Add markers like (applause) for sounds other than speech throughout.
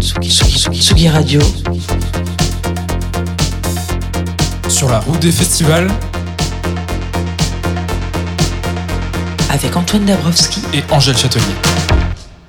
Tsugi, Tsugi, Tsugi Radio. Sur la route des festivals Avec Antoine Dabrowski et Angèle Châtelier.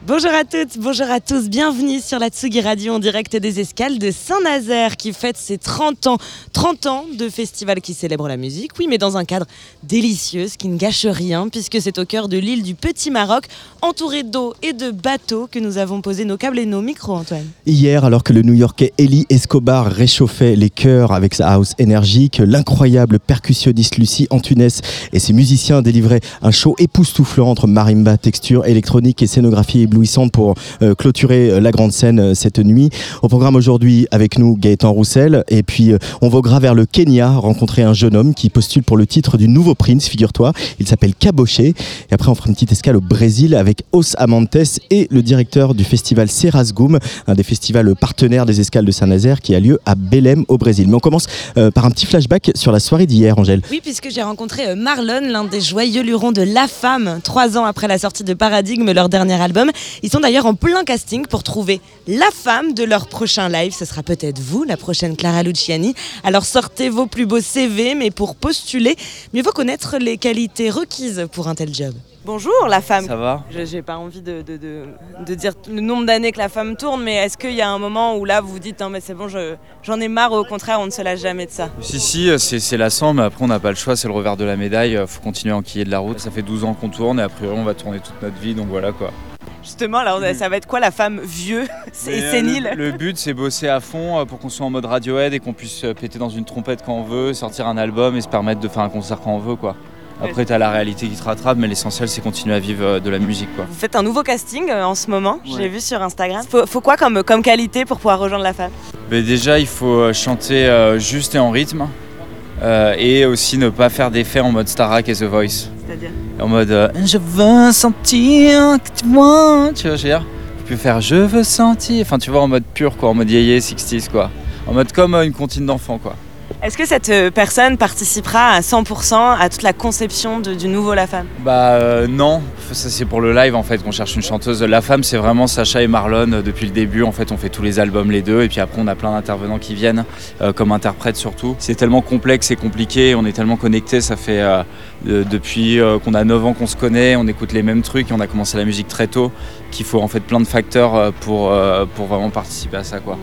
Bonjour à toutes, bonjour à tous, bienvenue sur la Tsugi Radio en direct des escales de Saint-Nazaire qui fête ses 30 ans. 30 ans de festival qui célèbre la musique, oui, mais dans un cadre délicieux, ce qui ne gâche rien puisque c'est au cœur de l'île du Petit Maroc, entouré d'eau et de bateaux que nous avons posé nos câbles et nos micros, Antoine. Hier, alors que le New-Yorkais Eli Escobar réchauffait les chœurs avec sa house énergique, l'incroyable percussionniste Lucie Antunes et ses musiciens délivraient un show époustouflant entre marimba, texture, électronique et scénographie pour euh, clôturer euh, la grande scène euh, cette nuit. Au programme aujourd'hui avec nous Gaëtan Roussel et puis on voguera vers le Kenya rencontrer un jeune homme qui postule pour le titre du nouveau prince, figure-toi. Il s'appelle Caboché et après on fera une petite escale au Brésil avec Os Amantes et le directeur du festival Serasgoum, un des festivals partenaires des escales de Saint-Nazaire qui a lieu à Belém au Brésil. Mais on commence par un petit flashback sur la soirée d'hier, Angèle. Oui, puisque j'ai rencontré Marlon, l'un des joyeux lurons de La Femme, trois ans après la sortie de Paradigme, leur dernier album. Ils sont d'ailleurs en plein casting pour trouver la femme de leur prochain live. Ce sera peut-être vous, la prochaine Clara Luciani. Alors sortez vos plus beaux CV, mais pour postuler, mieux vaut connaître les qualités requises pour un tel job. Bonjour la femme. Ça va? Je n'ai pas envie de, de, dire le nombre d'années que la femme tourne, mais est-ce qu'il y a un moment où là vous vous dites non mais c'est bon, j'en ai marre, au contraire on ne se lâche jamais de ça? Si si, c'est lassant, mais après on n'a pas le choix, c'est le revers de la médaille, il faut continuer à enquiller de la route. Ça fait 12 ans qu'on tourne et après on va tourner toute notre vie, donc voilà quoi. Justement, là, ça va être quoi la femme vieux (laughs) et euh, sénile le, but, c'est bosser à fond euh, pour qu'on soit en mode Radiohead et qu'on puisse euh, péter dans une trompette quand on veut, sortir un album et se permettre de faire un concert quand on veut, quoi. Après, tu as la réalité qui te rattrape, mais l'essentiel, c'est continuer à vivre de la musique. Quoi. Vous faites un nouveau casting en ce moment, je l'ai vu sur Instagram. Faut, faut quoi comme, comme qualité pour pouvoir rejoindre la femme? Mais Déjà, il faut chanter juste et en rythme. Et aussi ne pas faire d'effets en mode Starak et The Voice. C'est-à-dire En mode euh, Je veux sentir que tu vois, tu vois, je veux dire. Tu peux faire Je veux sentir, enfin tu vois, en mode pur quoi, en mode yéyé 60s quoi. En mode comme euh, une comptine d'enfant quoi. Est-ce que cette euh, personne participera à 100% à toute la conception du nouveau La Femme? Bah euh, non, ça c'est pour le live en fait qu'on cherche une chanteuse. La Femme c'est vraiment Sacha et Marlon euh, depuis le début. En fait on fait tous les albums les deux et puis après on a plein d'intervenants qui viennent comme interprètes surtout. C'est tellement complexe et compliqué, on est tellement connectés, ça fait depuis qu'on a 9 ans qu'on se connaît, on écoute les mêmes trucs et on a commencé la musique très tôt qu'il faut en fait plein de facteurs pour, pour vraiment participer à ça quoi.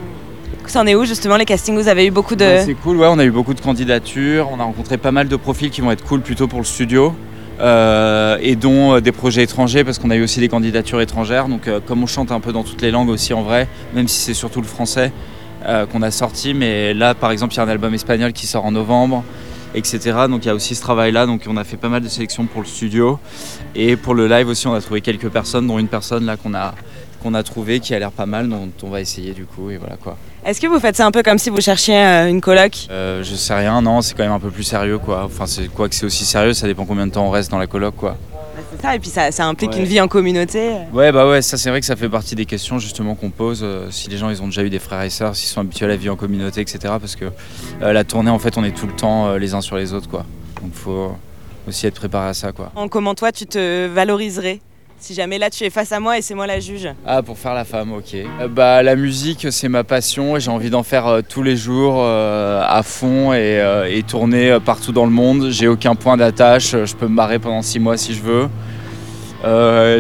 Ça en est où justement les castings? Vous avez eu beaucoup de. c'est cool, ouais, on a eu beaucoup de candidatures, on a rencontré pas mal de profils qui vont être cool plutôt pour le studio. Euh, et dont euh, des projets étrangers parce qu'on a eu aussi des candidatures étrangères. Donc euh, comme on chante un peu dans toutes les langues aussi en vrai, même si c'est surtout le français qu'on a sorti, mais là par exemple il y a un album espagnol qui sort en novembre, etc. Donc il y a aussi ce travail-là. Donc on a fait pas mal de sélections pour le studio et pour le live aussi on a trouvé quelques personnes, dont une personne là qu'on a qu'on a trouvé qui a l'air pas mal, dont on va essayer du coup et voilà quoi. Est-ce que vous faites ça un peu comme si vous cherchiez euh, une coloc? Euh, Je sais rien, non, c'est quand même un peu plus sérieux quoi. Enfin, c'est quoi que c'est aussi sérieux, ça dépend combien de temps on reste dans la coloc quoi. c'est ça, et puis ça, implique une vie en communauté. Ouais, bah ouais, ça c'est vrai que ça fait partie des questions justement qu'on pose. Euh, si les gens ils ont déjà eu des frères et sœurs, s'ils sont habitués à la vie en communauté, etc. Parce que la tournée en fait on est tout le temps les uns sur les autres quoi. Donc faut aussi être préparé à ça quoi. En comment toi tu te valoriserais? Si jamais là tu es face à moi et c'est moi la juge. Ah pour faire la femme, ok. Euh, bah la musique c'est ma passion et j'ai envie d'en faire euh, tous les jours euh, à fond et, tourner partout dans le monde. J'ai aucun point d'attache, je peux me marrer pendant six mois si je veux.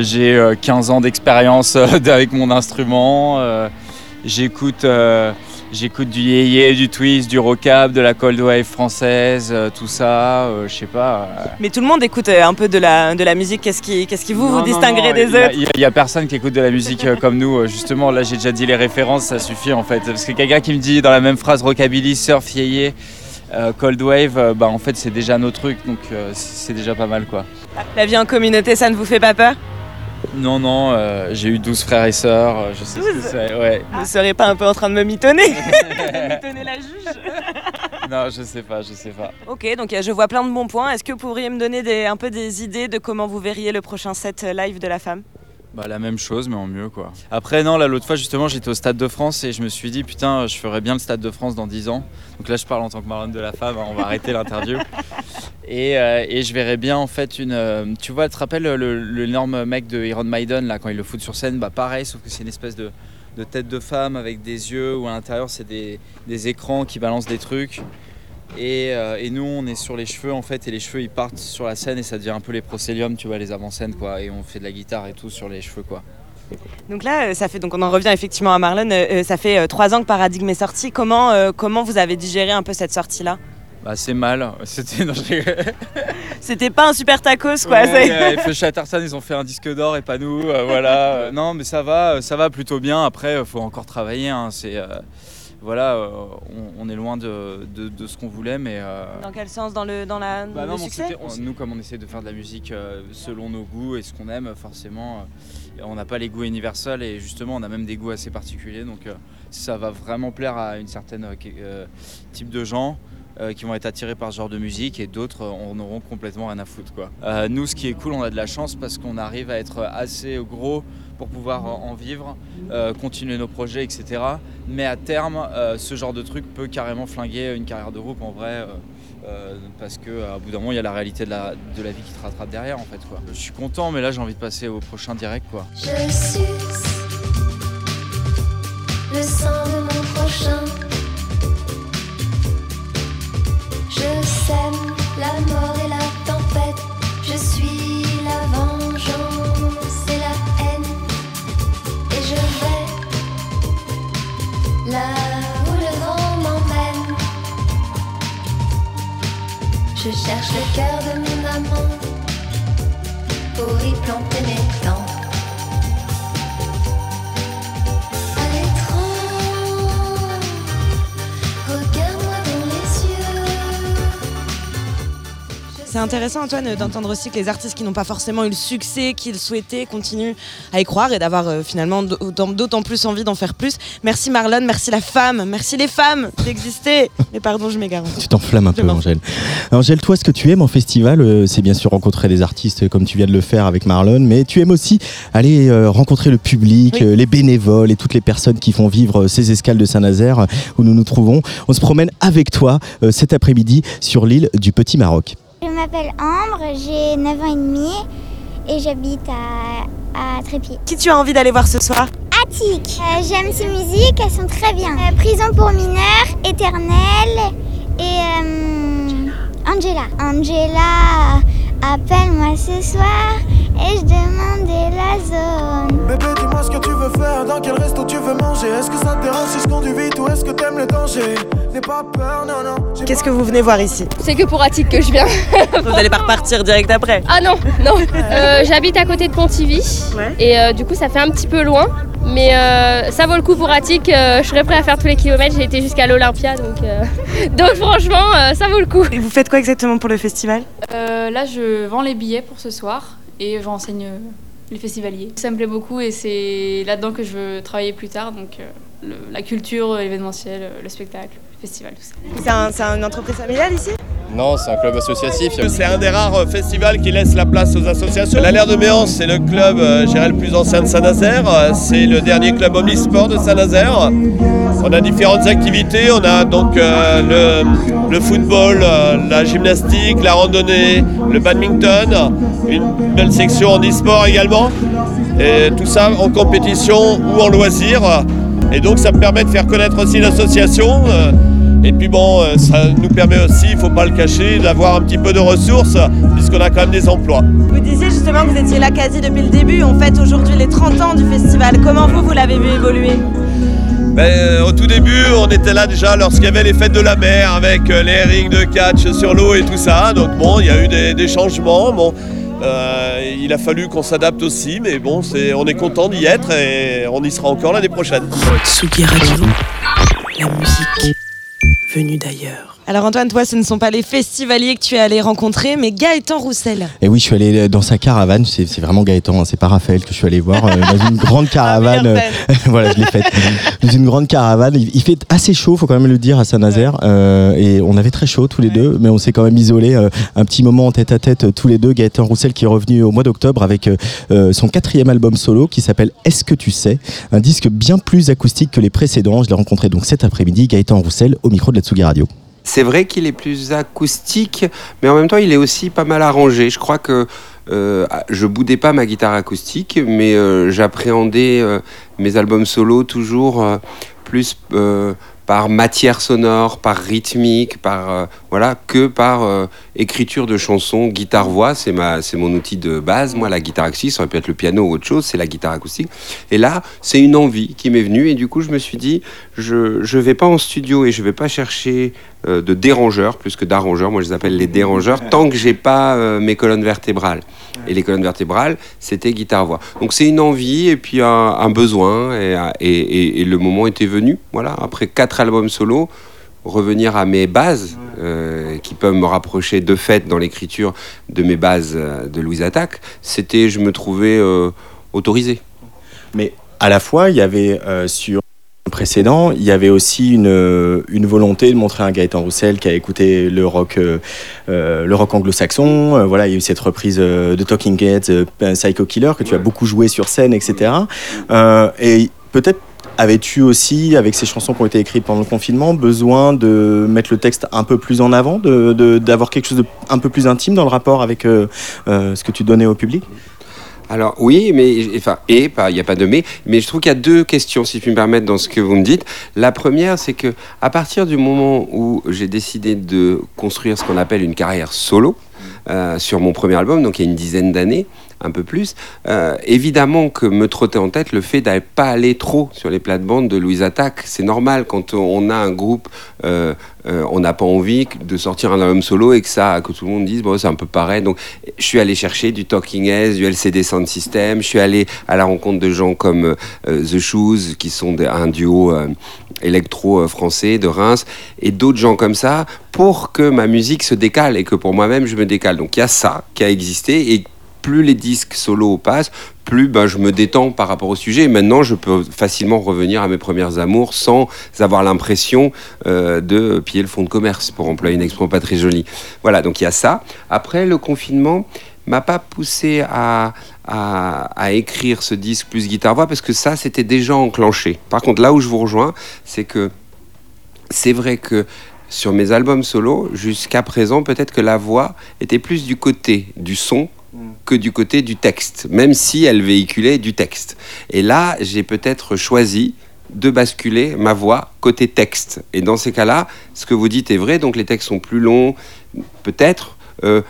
j'ai 15 ans d'expérience (laughs) avec mon instrument. J'écoute J'écoute du yéyé, du twist, du rockab, de la cold wave française, euh, tout ça, euh, je sais pas. Euh. Mais tout le monde écoute un peu de la, de la musique. Qu'est-ce qui, qu'est-ce qui vous, vous distinguerez des autres Il n'y a, personne qui écoute de la musique comme nous. Justement, là, j'ai déjà dit les références, ça suffit en fait. Parce que quelqu'un qui me dit dans la même phrase rockabilly, surf, yéyé, cold wave, bah en fait, c'est déjà nos trucs, donc c'est déjà pas mal quoi. La vie en communauté, ça ne vous fait pas peur? Non, non, euh, j'ai eu 12 frères et sœurs, euh, je sais ce que c'est. Ouais. Vous ne seriez pas un peu en train de me mitonner (laughs) Mitonner la juge (laughs) Non, je sais pas, je sais pas. Ok, donc euh, je vois plein de bons points. Est-ce que vous pourriez me donner un peu des idées de comment vous verriez le prochain set live de la femme? Bah, la même chose, mais en mieux quoi. Après, non, là, l'autre fois, justement, j'étais au Stade de France et je me suis dit, putain, je ferais bien le Stade de France dans 10 ans. Donc là, je parle en tant que marraine de la femme, hein, on va arrêter (laughs) l'interview. Et, euh, et je verrais bien en fait une. euh, tu vois, tu te rappelles le- l'énorme mec de Iron Maiden là quand il le fout sur scène? Bah pareil, sauf que c'est une espèce de, de tête de femme avec des yeux où à l'intérieur c'est des, des écrans qui balancent des trucs. Et, euh, et nous on est sur les cheveux en fait et les cheveux ils partent sur la scène et ça devient un peu les procéliums, tu vois, les avant-scènes quoi. Et on fait de la guitare et tout sur les cheveux quoi. Donc là, euh, ça fait donc on en revient effectivement à Marlon. euh, ça fait euh, trois ans que Paradigme est sorti. Comment euh, comment vous avez digéré un peu cette sortie là Bah c'est mal. (laughs) C'était. C'était pas un super tacos quoi. Ouais, Chatterton, ils ont fait un disque d'or et pas nous. euh, voilà. Non, mais ça va, ça va plutôt bien. Après, il faut encore travailler. hein, C'est euh, voilà, euh, on, on est loin de, de- de ce qu'on voulait, mais. euh, Dans quel sens dans le dans la bah le non, succès on- nous, comme on essaie de faire de la musique euh, selon nos goûts et ce qu'on aime, forcément, euh, on n'a pas les goûts universels et justement, on a même des goûts assez particuliers. Donc, euh, ça va vraiment plaire à une certaine type de gens euh, qui vont être attirés par ce genre de musique et d'autres euh, en auront complètement rien à foutre. Quoi. Euh, nous, ce qui est cool, on a de la chance parce qu'on arrive à être assez gros pour pouvoir en vivre, euh, continuer nos projets, etc. Mais à terme, ce genre de truc peut carrément flinguer une carrière de groupe en vrai. parce qu'à bout d'un moment, il y a la réalité de la, de la vie qui te rattrape derrière en fait. Quoi. Je suis content, mais là j'ai envie de passer au prochain direct. Quoi. Je le sang de mon prochain. La mort et la tempête. Je suis la vengeance et la haine. Et je vais là où le vent m'emmène. Je cherche le cœur de mon amant pour y planter mes dents. C'est intéressant Antoine d'entendre aussi que les artistes qui n'ont pas forcément eu le succès qu'ils souhaitaient continuent à y croire et d'avoir euh, finalement d'autant plus envie d'en faire plus. Merci Marlon, merci la femme, merci les femmes d'exister. Mais pardon, je m'égare. Tu t'enflammes un peu, Je Angèle. Angèle, toi, ce que tu aimes en festival, euh, c'est bien sûr rencontrer des artistes comme tu viens de le faire avec Marlon, mais tu aimes aussi aller euh, rencontrer le public, Oui. les bénévoles et toutes les personnes qui font vivre ces escales de Saint-Nazaire où nous nous trouvons. On se promène avec toi cet après-midi sur l'île du Petit Maroc. Je m'appelle Ambre, j'ai 9 ans et demi et j'habite à, à Trépied. Qui tu as envie d'aller voir ce soir Attic, euh, j'aime ces musiques, elles sont très bien. Euh, Prison pour mineurs, Éternel et euh, Angela. Angela, appelle-moi ce soir et je demandais la zone. Bébé, dis-moi ce que tu veux faire, dans quel resto tu veux manger. Est-ce que ça te dérange si je conduis vite ou est-ce que t'aimes le danger? N'aie pas peur, non, non. Qu'est-ce que vous venez voir ici? C'est que pour Attic que je viens. (laughs) Vous n'allez pas repartir direct après? Ah non, non. (laughs) Euh, J'habite à côté de Pontivy. Ouais. Et euh, du coup, ça fait un petit peu loin. Mais euh, ça vaut le coup pour Attic. euh, je serais prêt à faire tous les kilomètres. J'ai été jusqu'à l'Olympia. Donc, euh, (laughs) donc franchement, euh, ça vaut le coup. Et vous faites quoi exactement pour le festival? Euh, là, je vends les billets pour ce soir et je renseigne euh, les festivaliers. Ça me plaît beaucoup et c'est là-dedans que je veux travailler plus tard. Donc, euh, la culture, l'événementiel, euh, le spectacle, le festival. C'est un- une entreprise familiale ici? Non, c'est un club associatif. C'est un des rares euh, festivals qui laisse la place aux associations. La Laire de Méance, c'est le club, euh, le plus ancien de Saint-Nazaire. Euh, C'est le dernier club omnisport de Saint-Nazaire. On a différentes activités. On a donc euh, le, le football, la gymnastique, la randonnée, le badminton, une belle section en e-sport également. Et tout ça en compétition ou en loisir. Et donc ça me permet de faire connaître aussi l'association. Et puis bon, euh, ça nous permet aussi, il ne faut pas le cacher, d'avoir un petit peu de ressources, puisqu'on a quand même des emplois. Vous disiez justement que vous étiez là quasi depuis le début. On fête aujourd'hui les 30 ans du festival. Comment vous, vous l'avez vu évoluer? Ben, euh, au tout début, on était là déjà lorsqu'il y avait les fêtes de la mer avec euh, les rings de catch sur l'eau et tout ça. Donc bon, il y a eu des, des changements. Bon, euh, il a fallu qu'on s'adapte aussi, mais bon, c'est, on est content d'y être et on y sera encore l'année prochaine. Tsugi Radio, la musique venue d'ailleurs. Alors Antoine, toi, ce ne sont pas les festivaliers que tu es allé rencontrer, mais Gaëtan Roussel. Et oui, je suis allé dans sa caravane, c'est vraiment Gaëtan, hein, c'est pas Raphaël que je suis allé voir, euh, dans une grande (laughs) caravane. meilleure euh, (laughs) voilà, je l'ai faite. Dans une grande caravane. Il, il fait assez chaud, faut quand même le dire, à Saint-Nazaire. euh, et on avait très chaud tous les deux, mais on s'est quand même isolé un petit moment en tête à tête euh, tous les deux. Gaëtan Roussel qui est revenu au mois d'octobre avec euh, euh, son quatrième album solo qui s'appelle Est-ce que tu sais? Un disque bien plus acoustique que les précédents. Je l'ai rencontré donc cet après-midi, Gaëtan Roussel, au micro de la Tsugi Radio. C'est vrai qu'il est plus acoustique, mais en même temps, il est aussi pas mal arrangé. Je crois que euh, je boudais pas ma guitare acoustique, mais euh, j'appréhendais euh, mes albums solo toujours plus par matière sonore, par rythmique, par voilà, que par écriture de chansons, guitare-voix. C'est ma, c'est mon outil de base. Moi, la guitare acoustique, ça aurait pu être le piano ou autre chose. C'est la guitare acoustique. Et là, c'est une envie qui m'est venue, et du coup, je me suis dit, je je vais pas en studio et je vais pas chercher de dérangeurs plus que d'arrangeurs. Moi, je les appelle les dérangeurs tant que j'ai pas euh, mes colonnes vertébrales. Et les colonnes vertébrales, c'était guitare-voix. Donc c'est une envie et puis un, un besoin et, et- et- et le moment était venu. Voilà, après quatre albums solo, revenir à mes bases euh, qui peuvent me rapprocher de fait dans l'écriture de mes bases euh, de Louise Attaque, c'était, je me trouvais euh, autorisé. Mais à la fois, il y avait euh, sur précédent, il y avait aussi une, une volonté de montrer un Gaëtan Roussel qui a écouté le rock, euh, euh, le rock anglo-saxon. Euh, voilà, il y a eu cette reprise de Talking Heads, euh, Psycho Killer, que tu as beaucoup joué sur scène, etc. Euh, et peut-être avais-tu aussi, avec ces chansons qui ont été écrites pendant le confinement, besoin de mettre le texte un peu plus en avant, de- de- d'avoir quelque chose de un peu plus intime dans le rapport avec euh, ce que tu donnais au public? Alors oui, mais enfin et pas, il n'y a pas de mais, mais je trouve qu'il y a deux questions, si je puis me permettre, dans ce que vous me dites. La première, c'est que à partir du moment où j'ai décidé de construire ce qu'on appelle une carrière solo euh, sur mon premier album, donc il y a une dizaine d'années, un peu plus, euh, évidemment que me trottait en tête le fait d'aller pas aller trop sur les plates-bandes de Louise Attaque. C'est normal quand on a un groupe, euh, euh, on n'a pas envie de sortir un album solo et que ça, que tout le monde dise bon c'est un peu pareil. Donc je suis allé chercher du Talking Heads, du LCD Sound System. Je suis allé à la rencontre de gens comme The Shoes, qui sont des- un duo électro français de Reims, et d'autres gens comme ça, pour que ma musique se décale et que pour moi-même je me décale. Donc il y a ça qui a existé et plus les disques solo passent, plus ben, je me détends par rapport au sujet. Et maintenant, je peux facilement revenir à mes premières amours sans avoir l'impression euh, de piller le fonds de commerce, pour employer une expression pas très jolie. Voilà, donc il y a ça. Après, le confinement m'a pas poussé à, à, à écrire ce disque plus guitare-voix, parce que ça, c'était déjà enclenché. Par contre, là où je vous rejoins, c'est que c'est vrai que sur mes albums solo, jusqu'à présent, peut-être que la voix était plus du côté du son que du côté du texte, même si elle véhiculait du texte. Et là, j'ai peut-être choisi de basculer ma voix côté texte. Et dans ces cas-là, ce que vous dites est vrai, donc les textes sont plus longs, peut-être. euh,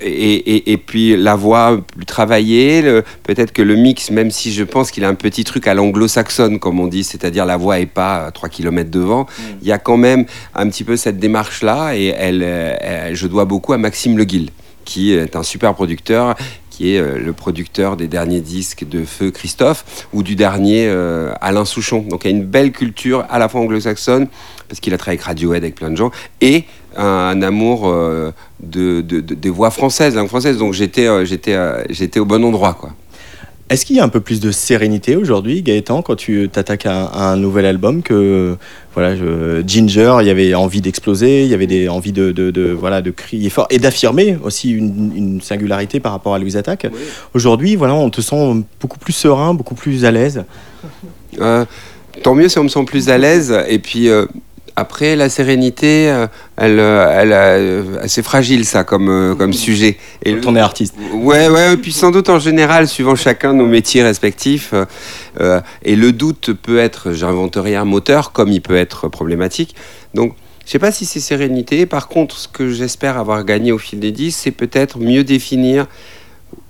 et, et- et puis la voix plus travaillée, peut-être que le mix, même si je pense qu'il a un petit truc à l'anglo-saxonne, comme on dit, c'est-à-dire la voix est pas à 3 km devant, il y a quand même un petit peu cette démarche-là, et elle, euh, elle- je dois beaucoup à Maxime Le Guil, qui est un super producteur, qui est euh, le producteur des derniers disques de Feu Christophe, ou du dernier euh, Alain Souchon. Donc il y a une belle culture à la fois anglo-saxonne, parce qu'il a travaillé avec Radiohead, avec plein de gens, et un, amour euh, de, de- de- des voix françaises, langue française. Donc j'étais euh, j'étais j'étais au bon endroit, quoi. Est-ce qu'il y a un peu plus de sérénité aujourd'hui, Gaëtan, quand tu t'attaques à, à un nouvel album que voilà, je- Ginger, il y avait envie d'exploser, il y avait des envies de, de, de- voilà de crier fort et d'affirmer aussi une, une singularité par rapport à Louise Attaque. Aujourd'hui, voilà, on te sent beaucoup plus serein, beaucoup plus à l'aise. Euh, tant mieux si on me sent plus à l'aise. Et puis euh, après, la sérénité, euh, elle, euh, elle, euh, c'est fragile ça comme, euh, comme sujet. Et Quand on est artiste. Ouais, ouais, et puis sans doute en général, suivant chacun nos métiers respectifs. euh, euh, et le doute peut être, j'invente rien, moteur, comme il peut être problématique. Donc, je sais pas si c'est sérénité. Par contre, ce que j'espère avoir gagné au fil des dix, c'est peut-être mieux définir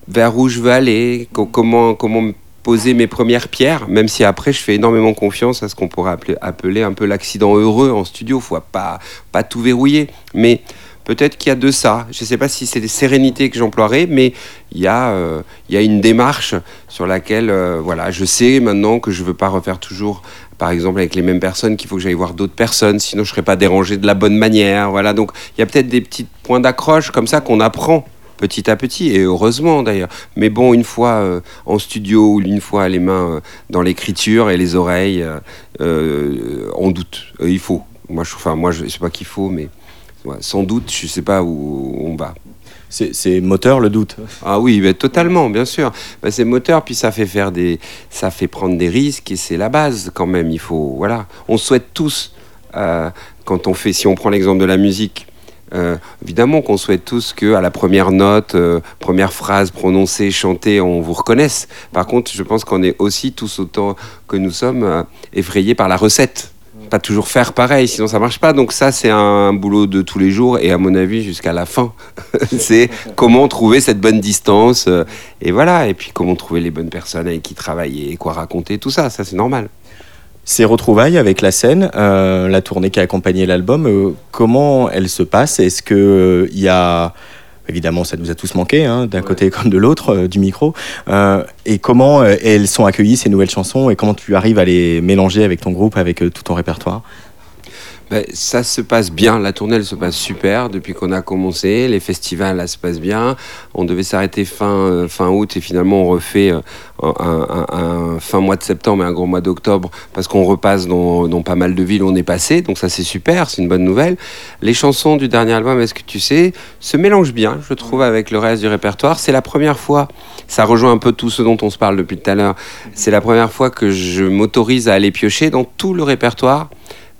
vers où je veux aller, co- comment, comment me poser mes premières pierres, même si après je fais énormément confiance à ce qu'on pourrait appeler, un peu l'accident heureux en studio. Faut pas, pas tout verrouiller, mais peut-être qu'il y a de ça. Je ne sais pas si c'est des sérénités que j'emploierai, mais il y, a, euh, y a une démarche sur laquelle euh, voilà, je sais maintenant que je ne veux pas refaire toujours, par exemple, avec les mêmes personnes, qu'il faut que j'aille voir d'autres personnes, sinon je ne serais pas dérangé de la bonne manière. Voilà, donc il y a peut-être des petits points d'accroche comme ça qu'on apprend petit à petit, et heureusement d'ailleurs. Mais bon, une fois euh, en studio ou une fois les mains euh, dans l'écriture et les oreilles, euh, on doute. Il faut. Moi, je, enfin, moi, je sais pas qu'il faut, mais ouais, sans doute, je sais pas où on va. C'est moteur le doute. Ah oui, bah, totalement, bien sûr. Bah, c'est moteur, puis ça fait faire des, ça fait prendre des risques et c'est la base quand même. Il faut, voilà. On souhaite tous Euh, quand on fait, si on prend l'exemple de la musique, euh, évidemment qu'on souhaite tous que à la première note, euh, première phrase prononcée, chantée, on vous reconnaisse. Par contre, je pense qu'on est aussi tous autant que nous sommes euh, effrayés par la recette. Pas toujours faire pareil, sinon ça marche pas. Donc ça, c'est un boulot de tous les jours et à mon avis jusqu'à la fin. (laughs) c'est comment trouver cette bonne distance et voilà. Et puis comment trouver les bonnes personnes avec qui travailler, quoi raconter, tout ça. Ça, c'est normal. Ces retrouvailles avec la scène, euh, la tournée qui a accompagné l'album, euh, comment elle se passe? Est-ce que euh, il y a Évidemment, ça nous a tous manqué, hein, d'un côté comme de l'autre euh, du micro. Euh, et comment euh, elles sont accueillies, ces nouvelles chansons, et comment tu arrives à les mélanger avec ton groupe, avec euh, tout ton répertoire? Ben, ça se passe bien, la tournée elle se passe super depuis qu'on a commencé, les festivals là se passent bien. On devait s'arrêter fin, euh, fin août et finalement on refait euh, un fin mois de septembre et un gros mois d'octobre parce qu'on repasse dans, dans pas mal de villes où on est passé, donc ça c'est super, c'est une bonne nouvelle. Les chansons du dernier album, est-ce que tu sais, se mélangent bien, je trouve, avec le reste du répertoire. C'est la première fois, ça rejoint un peu tout ce dont on se parle depuis tout à l'heure, c'est la première fois que je m'autorise à aller piocher dans tout le répertoire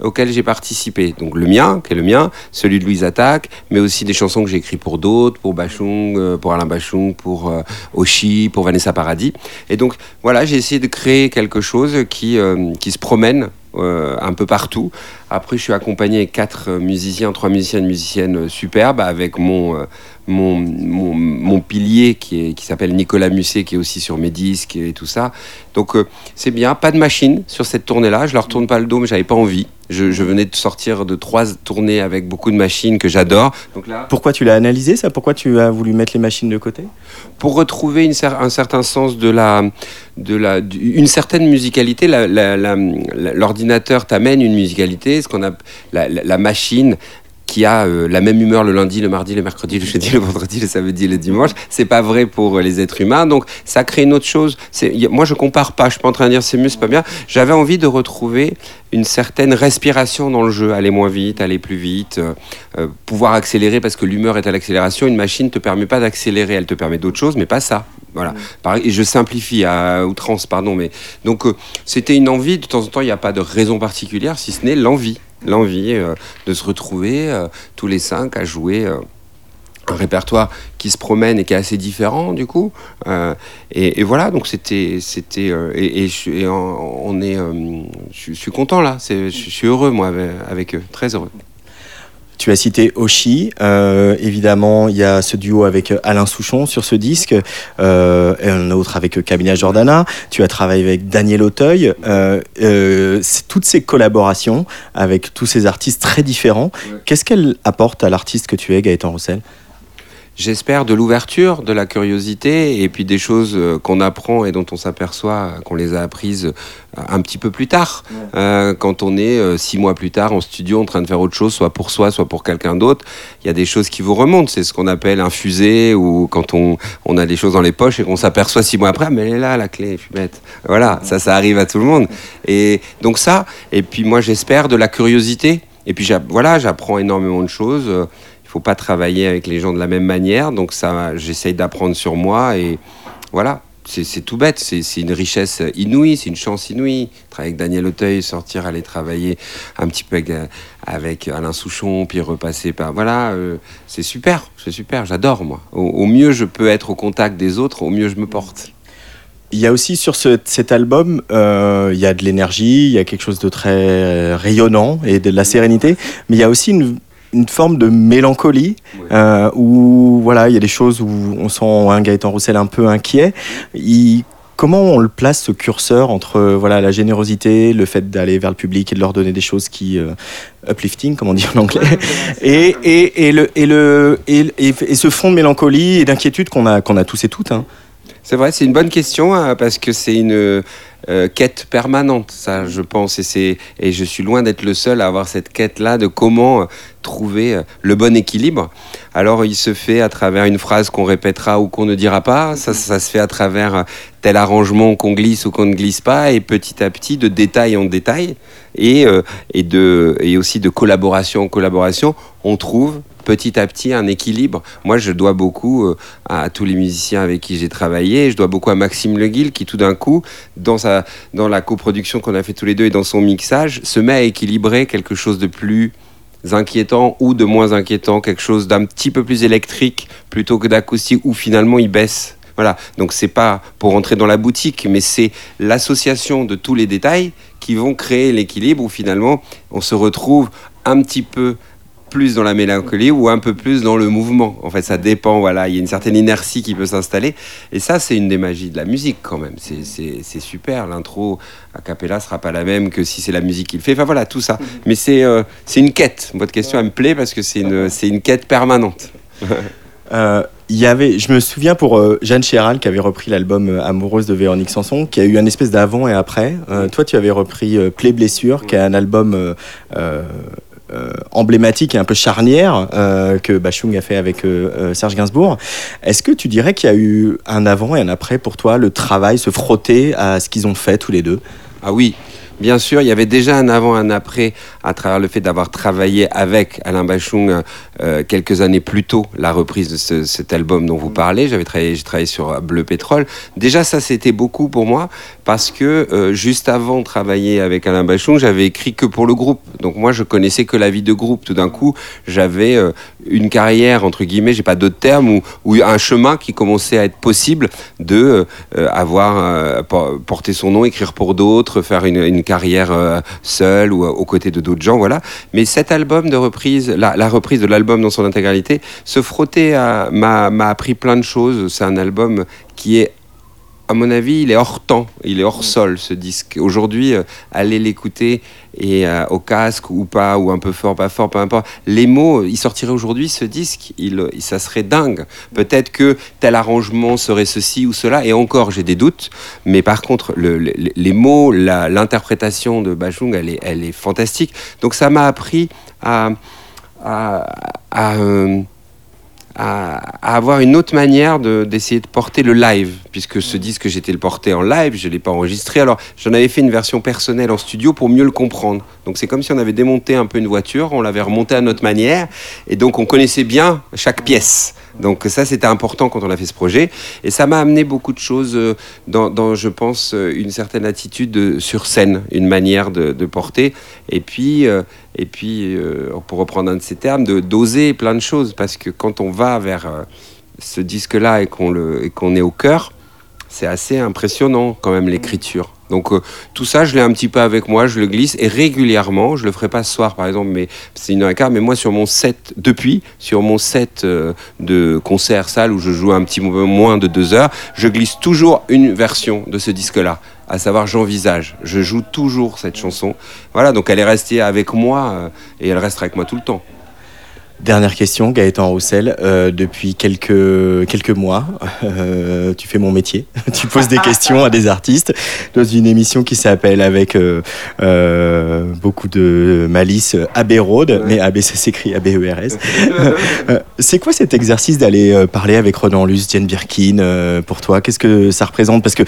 auquel j'ai participé. Donc le mien, qui est le mien, celui de Louise Attaque, mais aussi des chansons que j'ai écrites pour d'autres, pour Bachung, euh, pour Alain Bachung, pour euh, Oshi, pour Vanessa Paradis. Et donc voilà, j'ai essayé de créer quelque chose qui, euh, qui se promène euh, un peu partout. Après, je suis accompagné quatre euh, musiciens, trois musiciens et une musicienne euh, superbes, avec mon, euh, mon, mon, mon pilier qui, est- qui s'appelle Nicolas Musset, qui est aussi sur mes disques et tout ça. Donc euh, c'est bien, pas de machine sur cette tournée-là. Je leur tourne pas le dos, mais j'avais pas envie. Je, je venais de sortir de trois tournées avec beaucoup de machines que j'adore. Donc là, Pourquoi tu l'as analysé ça? Pourquoi tu as voulu mettre les machines de côté? Pour retrouver une cer- un certain sens de la, de la, une certaine musicalité, l'ordinateur t'amène une musicalité, ce qu'on a la machine qui a euh, la même humeur le lundi, le mardi, le mercredi, le jeudi, le vendredi, le samedi, et le dimanche. C'est pas vrai pour euh, les êtres humains. Donc ça crée une autre chose. A- moi je compare pas. Je suis pas en train de dire c'est mieux, c'est pas bien. J'avais envie de retrouver une certaine respiration dans le jeu, aller moins vite, aller plus vite, euh, pouvoir accélérer parce que l'humeur est à l'accélération. Une machine te permet pas d'accélérer, elle te permet d'autres choses, mais pas ça. Voilà. Pareil, et je simplifie à outrance, pardon, mais donc c'était une envie. De temps en temps, il n'y a pas de raison particulière, si ce n'est l'envie, l'envie euh, de se retrouver euh, tous les cinq à jouer. euh, un répertoire qui se promène et qui est assez différent du coup. Et, voilà donc c'était c'était et, je- est je, suis content là. Je, je suis heureux moi avec eux. Très heureux Tu as cité Oshi, euh, évidemment, il y a ce duo avec euh, Alain Souchon sur ce disque, euh, et un autre avec Camilla Jordana. Tu as travaillé avec Daniel Auteuil. Euh, toutes ces collaborations avec tous ces artistes très différents, qu'est-ce qu'elles apportent à l'artiste que tu es, Gaëtan Roussel? J'espère de l'ouverture, de la curiosité et puis des choses euh, qu'on apprend et dont on s'aperçoit euh, qu'on les a apprises euh, un petit peu plus tard. Euh, quand on est euh, six mois plus tard en studio en train de faire autre chose, soit pour soi, soit pour quelqu'un d'autre, il y a des choses qui vous remontent. C'est ce qu'on appelle un fusée ou quand on, on a des choses dans les poches et qu'on s'aperçoit six mois après, Ah, mais elle est là, la clé, je suis bête. Voilà, ça, ça arrive à tout le monde. Et donc ça, et puis moi j'espère de la curiosité. Et puis voilà, j'apprends énormément de choses. Il faut pas travailler avec les gens de la même manière, donc ça, j'essaye d'apprendre sur moi et voilà. C'est tout bête, c'est une richesse inouïe, c'est une chance inouïe. Travailler avec Daniel Auteuil, sortir, aller travailler un petit peu avec, Alain Souchon, puis repasser par. Voilà, euh, c'est super, c'est super, j'adore moi. Au, mieux je peux être au contact des autres, au mieux je me porte. Il y a aussi sur ce- cet album, euh, il y a de l'énergie, il y a quelque chose de très euh, rayonnant et de la sérénité, mais il y a aussi une, une forme de mélancolie euh, où voilà, il y a des choses où on sent un Gaëtan Roussel un peu inquiet. Il- comment on le place ce curseur entre voilà la générosité, le fait d'aller vers le public et de leur donner des choses qui euh, uplifting, comme on dit en anglais, et, et, et le et le et, et- et ce fond de mélancolie et d'inquiétude qu'on a qu'on a tous et toutes. hein. C'est vrai, c'est une bonne question hein, parce que c'est une euh, quête permanente, ça, je pense, et c'est et je suis loin d'être le seul à avoir cette quête-là de comment euh, trouver euh, le bon équilibre. Alors, il se fait à travers une phrase qu'on répétera ou qu'on ne dira pas. Ça, ça se fait à travers tel arrangement qu'on glisse ou qu'on ne glisse pas, et petit à petit, de détail en détail, et euh, et de et aussi de collaboration en collaboration, on trouve petit à petit un équilibre. Moi, je dois beaucoup euh, à tous les musiciens avec qui j'ai travaillé travaillé. Je dois beaucoup à Maxime Leguil qui tout d'un coup, dans, sa, dans la coproduction qu'on a fait tous les deux et dans son mixage, se met à équilibrer quelque chose de plus inquiétant ou de moins inquiétant, quelque chose d'un petit peu plus électrique plutôt que d'acoustique où finalement il baisse. Voilà, donc c'est pas pour rentrer dans la boutique, mais c'est l'association de tous les détails qui vont créer l'équilibre où finalement on se retrouve un petit peu plus dans la mélancolie ou un peu plus dans le mouvement. En fait, ça dépend. Voilà, il y a une certaine inertie qui peut s'installer. Et ça, c'est une des magies de la musique quand même. C'est- super. L'intro a cappella sera pas la même que si c'est la musique qu'il fait. Enfin voilà, tout ça. Mais c'est euh, c'est une quête. Votre question, elle me plaît parce que c'est une, c'est une quête permanente. (laughs) Euh, il y avait, je me souviens pour euh, Jeanne Chéral qui avait repris l'album euh, Amoureuse de Véronique Sanson, qui a eu un espèce d'avant et après. Euh, toi, tu avais repris euh, Play Blessure, qui est un album emblématique et un peu charnière que Bachung a fait avec Serge Gainsbourg. Est-ce que tu dirais qu'il y a eu un avant et un après pour toi, le travail, se frotter à ce qu'ils ont fait tous les deux? Ah oui, bien sûr, il y avait déjà un avant, un après à travers le fait d'avoir travaillé avec Alain Bachung euh, quelques années plus tôt la reprise de ce- cet album dont vous parlez. J'avais travaillé, j'ai travaillé sur Bleu Pétrole. Déjà, ça c'était beaucoup pour moi parce que euh, juste avant de travailler avec Alain Bachung, j'avais écrit que pour le groupe. Donc moi, je connaissais que la vie de groupe. Tout d'un coup, j'avais euh, une carrière entre guillemets, j'ai pas d'autres termes, ou, un chemin qui commençait à être possible de euh, avoir euh, por- porter son nom, écrire pour d'autres, faire une, une carrière euh, seule ou euh, aux côtés de d'autres gens, voilà. Mais cet album de reprise, la, la reprise de l'album dans son intégralité, se frotter m'a appris plein de choses. C'est un album qui est à mon avis, il est hors temps, il est hors sol ce disque. Aujourd'hui, euh, allez l'écouter et euh, au casque ou pas, ou un peu fort, pas fort, peu importe. Les mots, il sortirait aujourd'hui ce disque, il, il- ça serait dingue. Peut-être que tel arrangement serait ceci ou cela, et encore, j'ai des doutes. Mais par contre, le- le- les mots, l'interprétation de Bachung, elle est, elle est fantastique. Donc ça m'a appris à, à, à, euh, à, avoir une autre manière de- d'essayer de, porter le live, puisque ce disque j'étais le porter en live, je ne l'ai pas enregistré. Alors j'en avais fait une version personnelle en studio pour mieux le comprendre. Donc c'est comme si on avait démonté un peu une voiture, on l'avait remonté à notre manière, et donc on connaissait bien chaque pièce. Donc ça c'était important quand on a fait ce projet, et ça m'a amené beaucoup de choses euh, dans, je pense, euh, une certaine attitude de- sur scène, une manière de, porter, et puis, euh, euh, pour reprendre un de ces termes, d'oser plein de choses, parce que quand on va vers euh, ce disque-là et qu'on est au cœur, c'est assez impressionnant quand même l'écriture. Donc euh, tout ça, je l'ai un petit peu avec moi, je le glisse et régulièrement, je le ferai pas ce soir par exemple, mais c'est une heure et quart, mais moi sur mon set, depuis, sur mon set euh, de concert salle où je joue un petit peu moins de deux heures, je glisse toujours une version de ce disque-là, à savoir J'envisage. Je joue toujours cette chanson. Voilà, donc elle est restée avec moi euh, et elle restera avec moi tout le temps. Dernière question, Gaëtan Roussel. Euh, depuis quelques, quelques mois, euh, tu fais mon métier. (laughs) tu poses des questions à des artistes dans une émission qui s'appelle avec euh, beaucoup de malice Abbey Road, mais AB ça s'écrit A-B-E-R-S. (laughs) C'est quoi cet exercice d'aller parler avec Ronan Luce, Jane Birkin pour toi? Qu'est-ce que ça représente? Parce que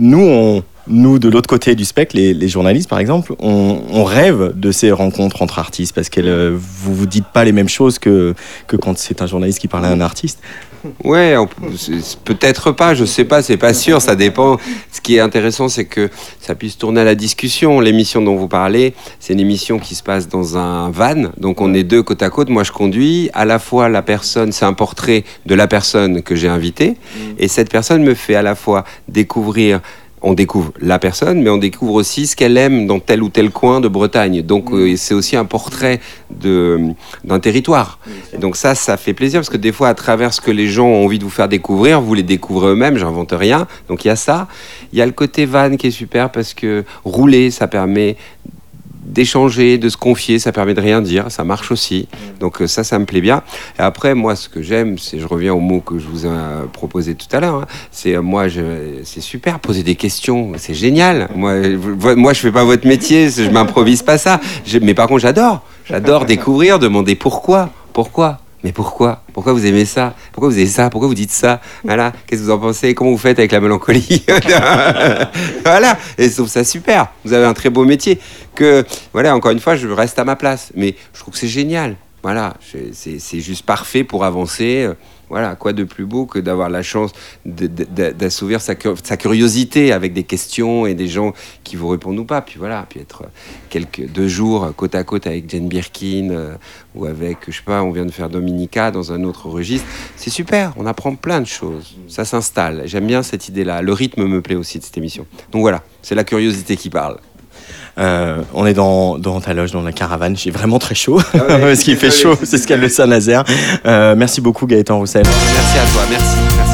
nous, on, nous, de l'autre côté du spectre, les, les journalistes par exemple, on, on rêve de ces rencontres entre artistes parce que euh, vous vous dites pas les mêmes choses que, que quand c'est un journaliste qui parle à un artiste. Ouais, peut-être pas, je sais pas, c'est pas sûr, ça dépend. Ce qui est intéressant, c'est que ça puisse tourner à la discussion. L'émission dont vous parlez, c'est une émission qui se passe dans un van, donc on est deux côte à côte. Moi, je conduis. À la fois, la personne, c'est un portrait de la personne que j'ai invitée, et cette personne me fait à la fois découvrir. On découvre la personne, mais on découvre aussi ce qu'elle aime dans tel ou tel coin de Bretagne. Donc euh, c'est aussi un portrait de- d'un territoire. Donc ça, ça fait plaisir parce que des fois, à travers ce que les gens ont envie de vous faire découvrir, vous les découvrez eux-mêmes, j'invente rien. Donc il y a ça. Il y a le côté van qui est super parce que rouler, ça permet d'échanger, de se confier, ça permet de rien dire, ça marche aussi. Donc euh, ça, ça me plaît bien. Et après, moi, ce que j'aime, c'est, je reviens au mot que je vous ai euh, proposé tout à l'heure, hein, c'est euh, moi, je, c'est super, poser des questions, c'est génial. Moi, vo- moi, je fais pas votre métier, je m'improvise pas ça. Je- mais par contre, j'adore, j'adore (laughs) découvrir, demander pourquoi, pourquoi? Mais pourquoi? Pourquoi vous aimez ça? Pourquoi vous aimez ça? Pourquoi vous dites ça? Voilà. Qu'est-ce que vous en pensez? Comment vous faites avec la mélancolie? (laughs) Voilà. Et je trouve ça super. Vous avez un très beau métier. Que voilà, encore une fois, je reste à ma place. Mais je trouve que c'est génial. voilà, c'est c'est juste parfait pour avancer. Euh, Voilà, quoi de plus beau que d'avoir la chance d'assouvir sa, cur- sa curiosité avec des questions et des gens qui vous répondent ou pas. Puis voilà, puis être quelques deux jours côte à côte avec Jane Birkin euh, ou avec, je sais pas, on vient de faire Dominica dans un autre registre. C'est super, on apprend plein de choses. Ça s'installe. J'aime bien cette idée-là. Le rythme me plaît aussi de cette émission. Donc voilà, c'est la curiosité qui parle. Euh, on est dans, dans ta loge, dans la caravane. J'ai vraiment très chaud Ah ouais, (laughs) parce qu'il fait désolé. chaud. C'est ce qu'elle le Saint-Nazaire. Euh, merci beaucoup Gaëtan Roussel. Merci à toi, merci. merci.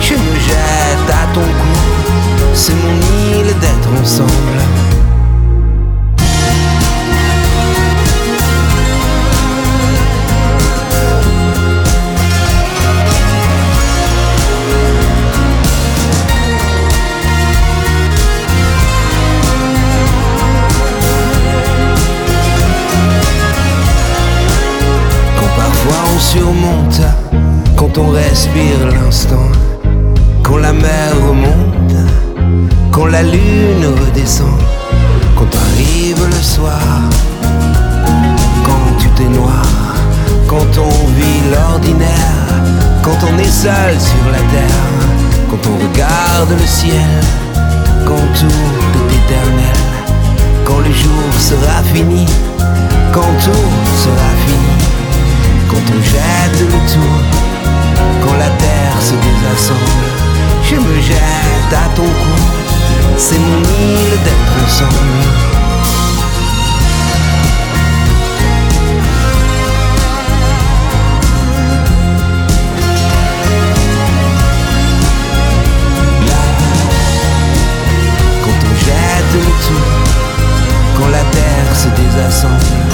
Je me jette à ton cou, c'est mon île d'être ensemble. Quand parfois on surmonte, quand on respire seul sur la terre, quand on regarde le ciel, quand tout est éternel, quand le jour sera fini, quand tout sera fini, quand on jette le tout, quand la terre se désassemble, je me jette à ton cou, c'est mon île d'être ensemble. Terre se désassemble. Je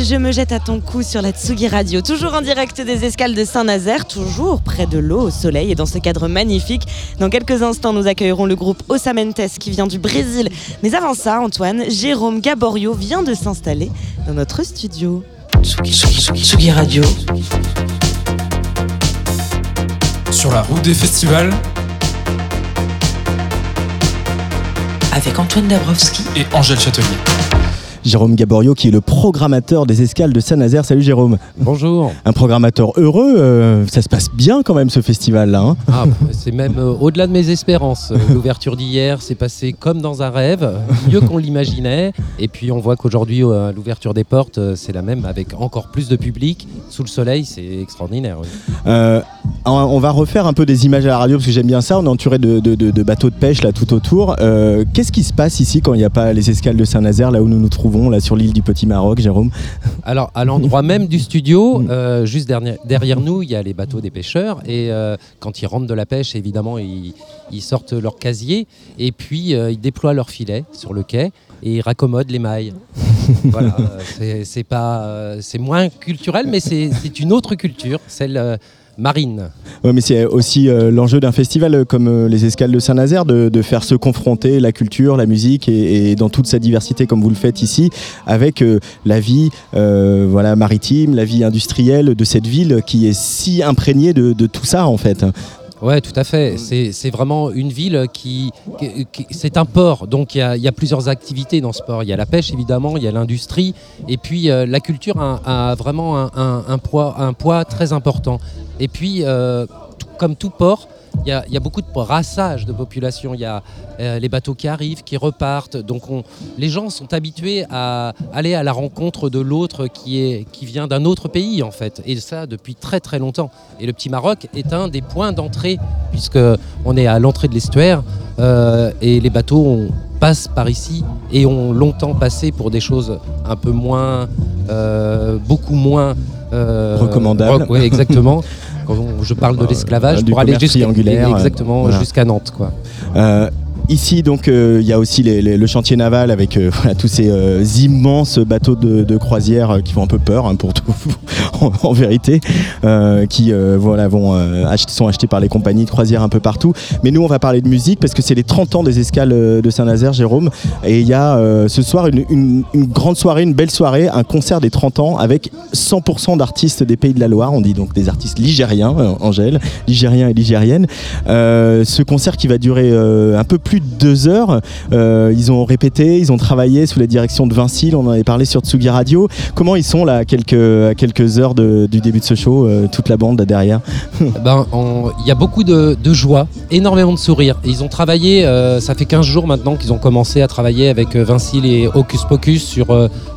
Je me jette à ton cou sur la Tsugi Radio, toujours en direct des escales de Saint-Nazaire, toujours près de l'eau, au soleil et dans ce cadre magnifique. Dans quelques instants, nous accueillerons le groupe Osamentes qui vient du Brésil. Mais avant ça, Antoine, Jérôme Gaborio vient de s'installer dans notre studio. Tsugi, Tsugi, Tsugi, Tsugi Radio. Sur la route des festivals Avec Antoine Dabrowski et Angèle Châtelier. Jérôme Gaborio qui est le programmateur des escales de Saint-Nazaire. Salut Jérôme. Bonjour. Un programmateur heureux. euh, ça se passe bien quand même ce festival là. hein Ah, c'est même euh, au-delà de mes espérances. Euh, L'ouverture d'hier s'est passée comme dans un rêve, mieux qu'on l'imaginait. Et puis on voit qu'aujourd'hui, euh, l'ouverture des portes, c'est la même avec encore plus de public. Sous le soleil, c'est extraordinaire. oui. On- va refaire un peu des images à la radio parce que j'aime bien ça. On est entouré de, de- de- de bateaux de pêche là tout autour. Qu'est-ce qui se passe ici quand il n'y a pas les escales de Saint-Nazaire là où nous nous trouvons? Là sur l'île du Petit Maroc, Jérôme? Alors, à l'endroit même du studio, (laughs) euh, juste derrière, derrière nous, il y a les bateaux des pêcheurs. Et euh, quand ils rentrent de la pêche, évidemment, ils, ils sortent leur casier et puis euh, ils déploient leur filet sur le quai et ils raccommodent les mailles. (laughs) voilà, c'est- pas, c'est moins culturel, mais c'est une autre culture, celle marine. Ouais, mais c'est aussi euh, l'enjeu d'un festival euh, comme euh, les Escales de Saint-Nazaire de, faire se confronter la culture, la musique et, dans toute sa diversité comme vous le faites ici avec la vie voilà, maritime, la vie industrielle de cette ville qui est si imprégnée de tout ça en fait. Ouais, tout à fait. C'est c'est vraiment une ville qui. qui- qui- c'est un port, donc il y, a, il y a plusieurs activités dans ce port. Il y a la pêche, évidemment, il y a l'industrie, et puis euh, la culture a, a vraiment un, un- un poids, un poids très important. Et puis, euh, tout- comme tout port, y, a, il y a beaucoup de brassage de population. Il y a euh, les bateaux qui arrivent, qui repartent. Donc, on- les gens sont habitués à aller à la rencontre de l'autre qui, est, qui vient d'un autre pays, en fait. Et ça, depuis très, très longtemps. Et le Petit Maroc est un des points d'entrée, puisque on est à l'entrée de l'estuaire. euh, et les bateaux on passe par ici et ont longtemps passé pour des choses un peu moins, euh, beaucoup moins euh, Recommandables. Oui, exactement. (laughs) Quand on- je parle de l'esclavage Euh, pour aller jusqu'à exactement voilà. jusqu'à Nantes, quoi. Ici, donc, euh, il y a aussi le chantier naval avec euh, (laughs) tous ces euh, immenses bateaux de, croisière qui font un peu peur, hein, pour tout, (laughs) en, en vérité, qui voilà, sont achetés par les compagnies de croisière un peu partout. Mais nous, on va parler de musique parce que c'est les 30 ans des escales de Saint-Nazaire, Jérôme. Et il y a ce soir une, une- grande soirée, une belle soirée, un concert des 30 ans avec 100% d'artistes des Pays de la Loire. On dit donc des artistes ligériens, Angèle, ligériens et ligériennes. Ce concert qui va durer un peu plus de deux heures. Euh, ils ont répété, ils ont travaillé sous la direction de Vincile. On en avait parlé sur Tsugi Radio. Comment ils sont là, à quelques, à quelques heures du début de ce show, euh, toute la bande derrière (laughs) Ben, on- il y a beaucoup de, joie, énormément de sourires. Ils ont travaillé, euh, ça fait 15 jours maintenant qu'ils ont commencé à travailler avec Vincile et Hocus Pocus sur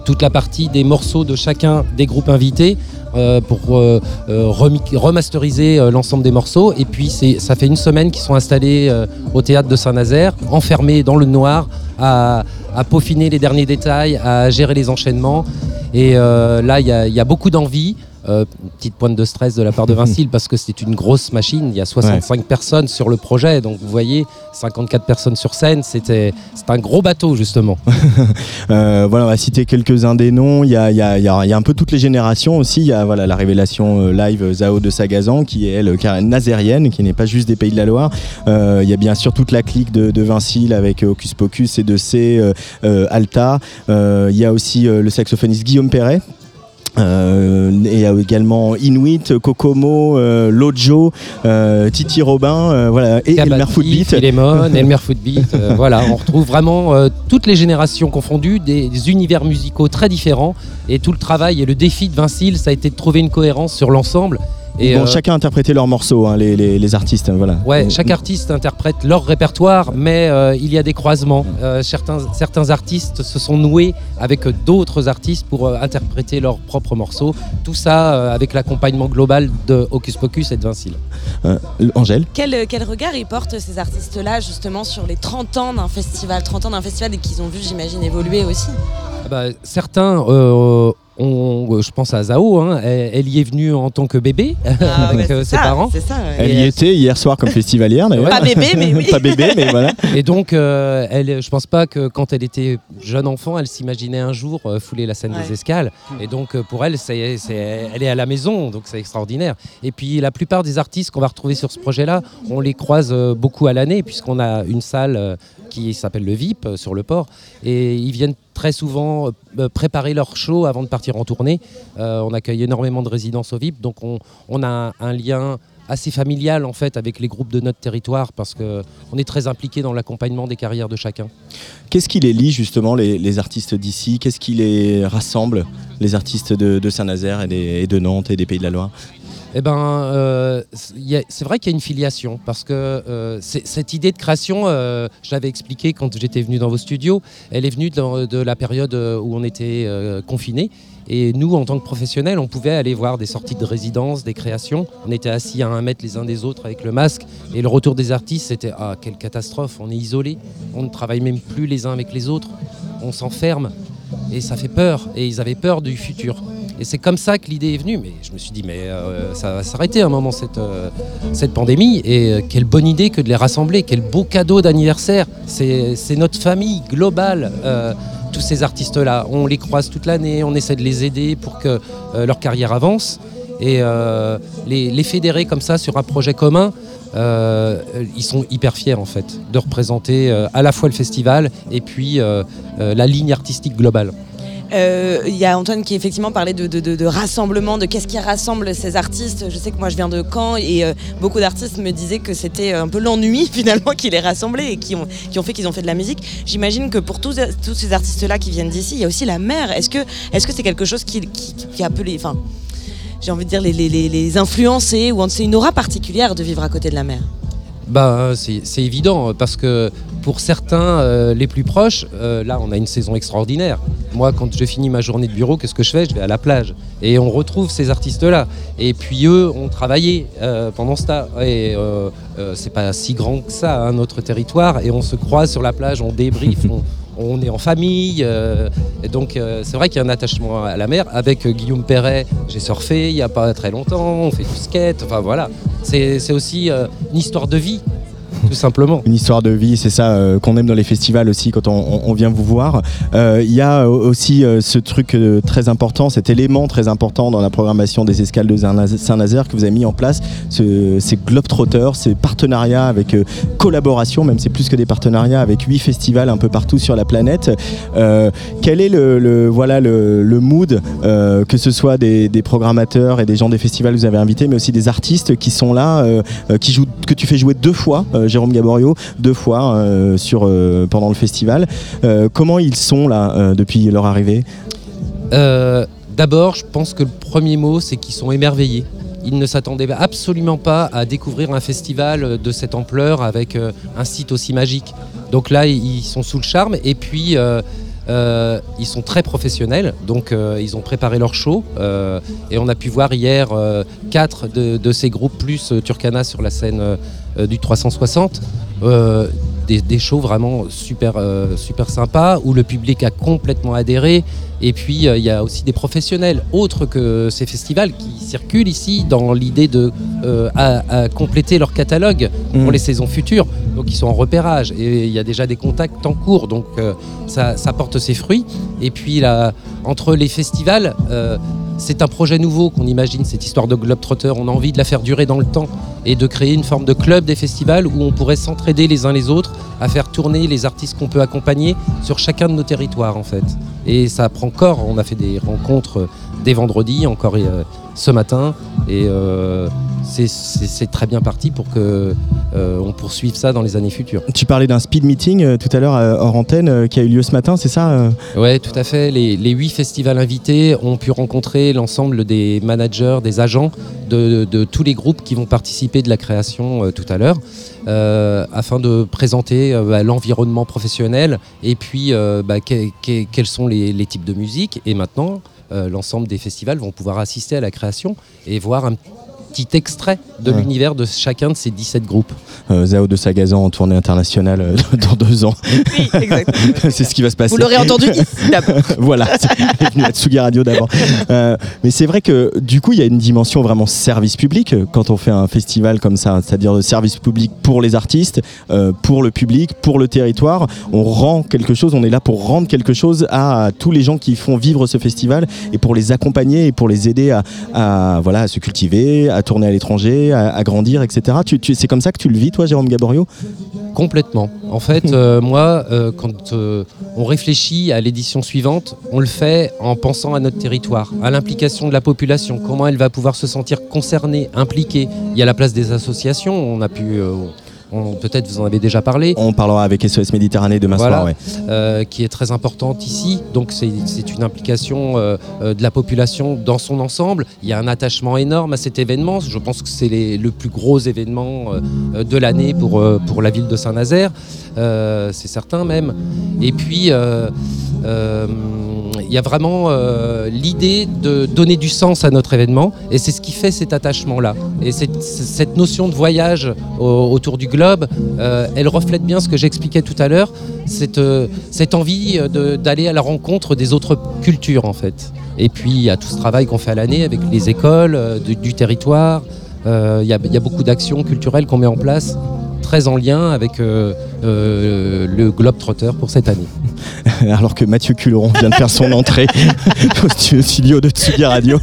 toute la partie des morceaux de chacun des groupes invités. Euh, pour euh, euh, remasteriser l'ensemble des morceaux. Et puis ça fait une semaine qu'ils sont installés au théâtre de Saint-Nazaire enfermés dans le noir à, peaufiner les derniers détails à gérer les enchaînements. Et là il y a beaucoup d'envie euh, petite pointe de stress de la part de Vincile (laughs) parce que c'est une grosse machine. Il y a 65 personnes sur le projet, donc vous voyez, 54 personnes sur scène. C'était c'est un gros bateau justement. (laughs) Euh, voilà, on va citer quelques-uns des noms. Il y a, il y a- il y a- il y a un peu toutes les générations aussi. Il y a voilà, la révélation euh, live Zao de Sagazan, qui est elle, nazérienne, qui n'est pas juste des Pays de la Loire. Il y a bien sûr toute la clique de, de Vincile avec Hocus Pocus et de C, Alta. Il y a aussi le saxophoniste Guillaume Perret. Euh, et il y a également Inuit, Kokomo, euh, Lojo, euh, Titi Robin, voilà, et Elmer Kabaddi, Footbeat. Philemon, (laughs) Elmer Footbeat. voilà, on retrouve vraiment toutes les générations confondues, des, des univers musicaux très différents. Et tout le travail et le défi de Vincile, ça a été de trouver une cohérence sur l'ensemble. Ils Et, vont euh, chacun interpréter leur morceau, hein, les, les- les artistes. hein, Voilà. Ouais, chaque artiste interprète leur répertoire, mais euh, il y a des croisements. Euh, certains, certains artistes se sont noués avec d'autres artistes pour euh, interpréter leurs propres morceaux. Tout ça euh, avec l'accompagnement global de Hocus Pocus et de Vincile. Euh, Angèle Quel, quel regard ils portent ces artistes-là justement sur les 30 ans d'un festival? 30 ans d'un festival et qu'ils ont vu j'imagine évoluer aussi? Ah bah, certains, euh, je pense à Zao, hein, elle, elle y est venue en tant que bébé Ah, (laughs) avec ouais, euh, ses ça, parents. c'est ça, ouais. Elle y était hier soir comme (laughs) festivalière. d'ailleurs. Pas bébé, mais oui. Pas bébé, mais voilà. (laughs) Et donc, euh, elle, je pense pas que quand elle était jeune enfant, elle s'imaginait un jour euh, fouler la scène Ouais. des escales. Et donc, pour elle, c'est, c'est- elle est à la maison, donc c'est extraordinaire. Et puis, la plupart des artistes qu'on va retrouver sur ce projet-là, on les croise euh, beaucoup à l'année, puisqu'on a une salle euh, qui s'appelle le VIP euh, sur le port. Et ils viennent très souvent euh, préparer leur show avant de partir en tournée. Euh, on accueille énormément de résidences au VIP, donc on, a un, lien assez familial en fait avec les groupes de notre territoire parce que on est très impliqué dans l'accompagnement des carrières de chacun. Qu'est-ce qui les lie justement, les, artistes d'ici? Qu'est-ce qui les rassemble, les artistes de, Saint-Nazaire et de Nantes et des Pays de la Loire? Eh ben, euh, c'est vrai qu'il y a une filiation parce que euh, cette idée de création, euh, je l'avais expliqué quand j'étais venu dans vos studios, elle est venue de la période où on était confinés. Et nous, en tant que professionnels, on pouvait aller voir des sorties de résidence, des créations. On était assis à un mètre les uns des autres avec le masque. Et le retour des artistes, c'était Ah, quelle catastrophe, on est isolés. On ne travaille même plus les uns avec les autres. On s'enferme. Et ça fait peur. Et ils avaient peur du futur. Et c'est comme ça que l'idée est venue. Mais je me suis dit, mais euh, ça va s'arrêter un moment, cette, euh, pandémie. Et euh, quelle bonne idée que de les rassembler. Quel beau cadeau d'anniversaire. C'est notre famille globale. tous ces artistes-là, on les croise toute l'année, on essaie de les aider pour que leur carrière avance. Et les fédérer comme ça sur un projet commun, euh, ils sont hyper fiers en fait de représenter euh, à la fois le festival et puis euh, la ligne artistique globale. Il y a Antoine qui effectivement parlait de, rassemblement, de qu'est-ce qui rassemble ces artistes. Je sais que moi je viens de Caen et beaucoup d'artistes me disaient que c'était un peu l'ennui (laughs) finalement qui les rassemblait et qui ont, fait qu'ils ont fait de la musique. J'imagine que pour tous, ces artistes-là qui viennent d'ici, il y a aussi la mer. Est-ce que c'est quelque chose qui, a appelé, j'ai envie de dire les, les, les, les influencer ou c'est une aura particulière de vivre à côté de la mer Bah, c'est c'est évident parce que pour certains, euh, les plus proches, euh, là, on a une saison extraordinaire. Moi, quand je finis ma journée de bureau, qu'est-ce que je fais? Je vais à la plage et on retrouve ces artistes-là. Et puis eux ont travaillé euh, pendant ce temps. Et euh, euh, c'est pas si grand que ça, hein, notre territoire. Et on se croise sur la plage, on débriefe, (laughs) on, on est en famille. euh, et donc, euh, c'est vrai qu'il y a un attachement à la mer. Avec euh, Guillaume Perret, j'ai surfé il y a pas très longtemps. On fait du skate. Enfin voilà. C'est aussi une histoire de vie, (laughs) tout simplement. Une histoire de vie, c'est ça euh, qu'on aime dans les festivals aussi quand on, vient vous voir. Euh, Il y a aussi euh, ce truc très important, cet élément très important dans la programmation des escales de Saint- Saint-Nazaire que vous avez mis en place, ce- ces Globetrotters, ces partenariats avec collaboration, même c'est plus que des partenariats avec huit festivals un peu partout sur la planète. Quel est le, voilà, le, mood, que ce soit des, programmateurs et des gens des festivals que vous avez invités, mais aussi des artistes qui sont là, qui jouent, que tu fais jouer deux fois, Jérôme Gaborio, deux fois euh, euh, pendant le festival. Euh, comment ils sont là depuis leur arrivée? D'abord, je pense que le premier mot, c'est qu'ils sont émerveillés. Ils ne s'attendaient absolument pas à découvrir un festival de cette ampleur avec un site aussi magique. Donc là, ils sont sous le charme et puis ils sont très professionnels. Donc ils ont préparé leur show et on a pu voir hier quatre de, de ces groupes plus Turkana sur la scène du 360. Des, des shows vraiment super, euh, super sympas où le public a complètement adhéré. Et puis euh, il y a aussi des professionnels autres que ces festivals qui circulent ici dans l'idée de euh, à- à compléter leur catalogue pour les saisons futures. Donc ils sont en repérage et il y a déjà des contacts en cours. Donc ça, ça porte ses fruits. Et puis là, entre les festivals, c'est un projet nouveau qu'on imagine, cette histoire de Globetrotter. On a envie de la faire durer dans le temps et de créer une forme de club des festivals où on pourrait s'entraider les uns les autres à faire tourner les artistes qu'on peut accompagner sur chacun de nos territoires en fait. Et ça prend corps. On a fait des rencontres euh, dès vendredi, encore euh, ce matin. Et euh, c'est- très bien parti pour que euh, on poursuive ça dans les années futures. Tu parlais d'un speed meeting tout à l'heure hors antenne qui a eu lieu ce matin, c'est ça Ouais, tout à fait. Les, les huit festivals invités ont pu rencontrer l'ensemble des managers, des agents de, de tous les groupes qui vont participer de la création tout à l'heure, euh, afin de présenter euh, bah, l'environnement professionnel et puis euh, bah, que- que- quels sont les, types de musique. Et maintenant, l'ensemble des festivals vont pouvoir assister à la création et voir un petit extrait de Ouais. l'univers de chacun de ces 17 groupes. Euh, Zao de Sagazan en tournée internationale euh, (laughs) dans deux ans. (laughs) c'est ce qui va se passer. Vous l'aurez entendu ici (laughs) d'abord. voilà, c'est venu à Tsugi Radio d'abord. Euh, mais c'est vrai que du coup, il y a une dimension vraiment service public quand on fait un festival comme ça, c'est-à-dire de service public pour les artistes, euh, pour le public, pour le territoire. On rend quelque chose, on est là pour rendre quelque chose à, tous les gens qui font vivre ce festival et pour les accompagner et pour les aider à, à, voilà, à se cultiver, à tourner à l'étranger, à, à grandir, etc. Tu, tu- c'est comme ça que tu le vis, toi, Jérôme Gaborio? Complètement. En fait, euh, moi, euh, quand euh, on réfléchit à l'édition suivante, on le fait en pensant à notre territoire, à l'implication de la population, comment elle va pouvoir se sentir concernée, impliquée. Il y a la place des associations, on a pu... Peut-être vous en avez déjà parlé. On parlera avec SOS Méditerranée demain Voilà, soir. Ouais. euh, qui est très importante ici. Donc c'est une implication euh, euh, de la population dans son ensemble. Il y a un attachement énorme à cet événement. Je pense que c'est le plus gros événement euh, de l'année pour, pour la ville de Saint-Nazaire. C'est certain même. Et puis il y a vraiment euh, l'idée de donner du sens à notre événement et c'est ce qui fait cet attachement-là. Et cette, notion de voyage au- autour du globe, euh, elle reflète bien ce que j'expliquais tout à l'heure, cette, euh, envie euh, d'aller à la rencontre des autres cultures en fait. Et puis il y a tout ce travail qu'on fait à l'année avec les écoles euh, du, territoire. Euh, Il y, a, beaucoup d'actions culturelles qu'on met en place, très en lien avec euh, euh, le Globetrotter pour cette année. (laughs) Alors que Mathieu Culeron vient de faire son entrée (laughs) au stu- studio de Tsugi Radio.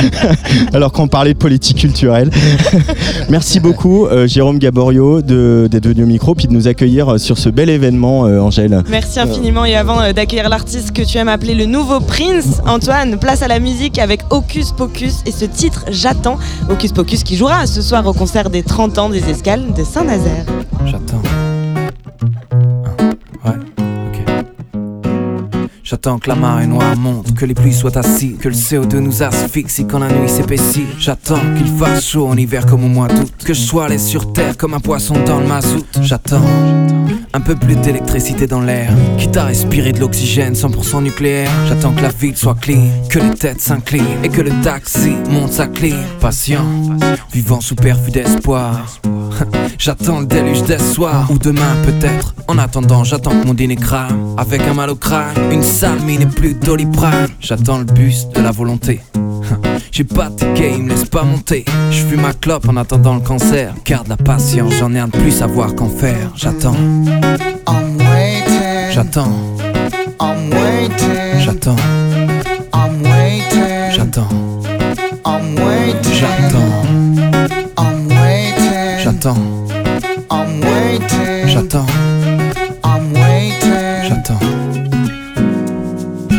(laughs) Alors qu'on parlait de politique culturelle. Merci beaucoup euh, Jérôme Gaborio de- d'être venu au micro puis de nous accueillir euh, sur ce bel événement euh, Angèle. Merci infiniment et avant euh, d'accueillir l'artiste que tu aimes appeler le nouveau Prince, Antoine, place à la musique avec Hocus Pocus et ce titre J'attends. Hocus Pocus qui jouera ce soir au concert des 30 ans des escales de Saint-Nazaire. J'attends. J'attends que la marée noire monte, que les pluies soient acides, que le CO2 nous asphyxie quand la nuit s'épaissit. J'attends qu'il fasse chaud en hiver comme au mois d'août, que je sois l'aise sur terre comme un poisson dans le mazout. J'attends un peu plus d'électricité dans l'air, quitte à respirer de l'oxygène 100% nucléaire. J'attends que la ville soit clean, que les têtes s'inclinent et que le taxi monte sa clean. Patient, vivant sous perfus d'espoir. (laughs) J'attends le déluge des soirs ou demain peut-être. En attendant, j'attends que mon dîner crame. Avec un mal au crâne, une sale mine et plus doliprane. J'attends le bus de la volonté. (laughs) J'ai pas de ticket, il me laisse pas monter. Je fume ma clope en attendant le cancer. Garde la patience, j'en ai un de plus savoir qu'en faire. J'attends. J'attends. J'attends. J'attends. J'attends. J'attends. J'attends. J'attends.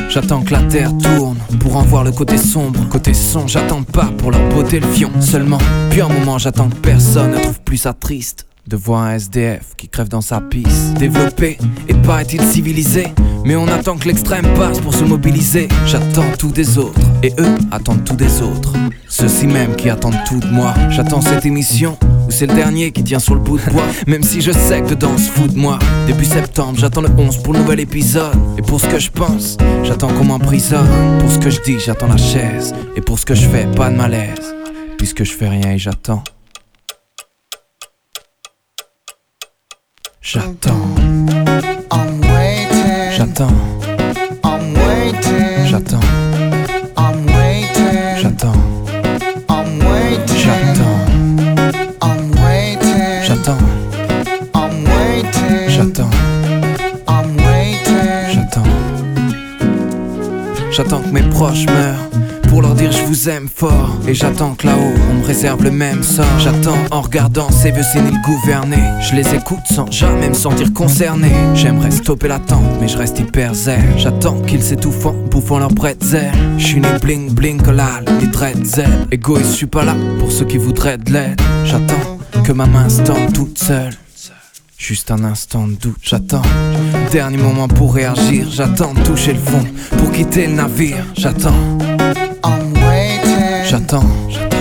J'attends que la terre tourne pour en voir le côté sombre, côté son. J'attends pas pour leur beauté le fion seulement. Puis un moment, j'attends que personne ne trouve plus ça triste. De voir un SDF qui crève dans sa piste. Développé et paraît-il civilisé? Mais on attend que l'extrême passe pour se mobiliser. J'attends tout des autres et eux attendent tout des autres. Ceux-ci même qui attendent tout de moi. J'attends cette émission où c'est le dernier qui tient sur le bout de bois. (laughs) Même si je sais que dedans se fout de moi. Début septembre, j'attends le 11 pour le nouvel épisode. Et pour ce que je pense, j'attends qu'on m'emprisonne. Pour ce que je dis, j'attends la chaise. Et pour ce que je fais, pas de malaise. Puisque je fais rien et j'attends. J'attends. J'attends. J'attends. J'attends. J'attends. J'attends. J'attends. J'attends. J'attends que mes proches meurent pour leur dire je vous aime fort. Et j'attends que là-haut on me réserve le même sort. J'attends en regardant ces vieux séniles gouverner. Je les écoute sans jamais me sentir concerné. J'aimerais stopper l'attente, mais je reste hyper zen. J'attends qu'ils s'étouffent en bouffant leur bretzel. Je suis né bling bling collal, les dreadzel. Égoïste, je suis pas là pour ceux qui voudraient de l'aide. J'attends que ma main se tende toute seule. Juste un instant de doute, j'attends. Dernier moment pour réagir, j'attends toucher le fond pour quitter le navire. J'attends. J'attends. J'attends.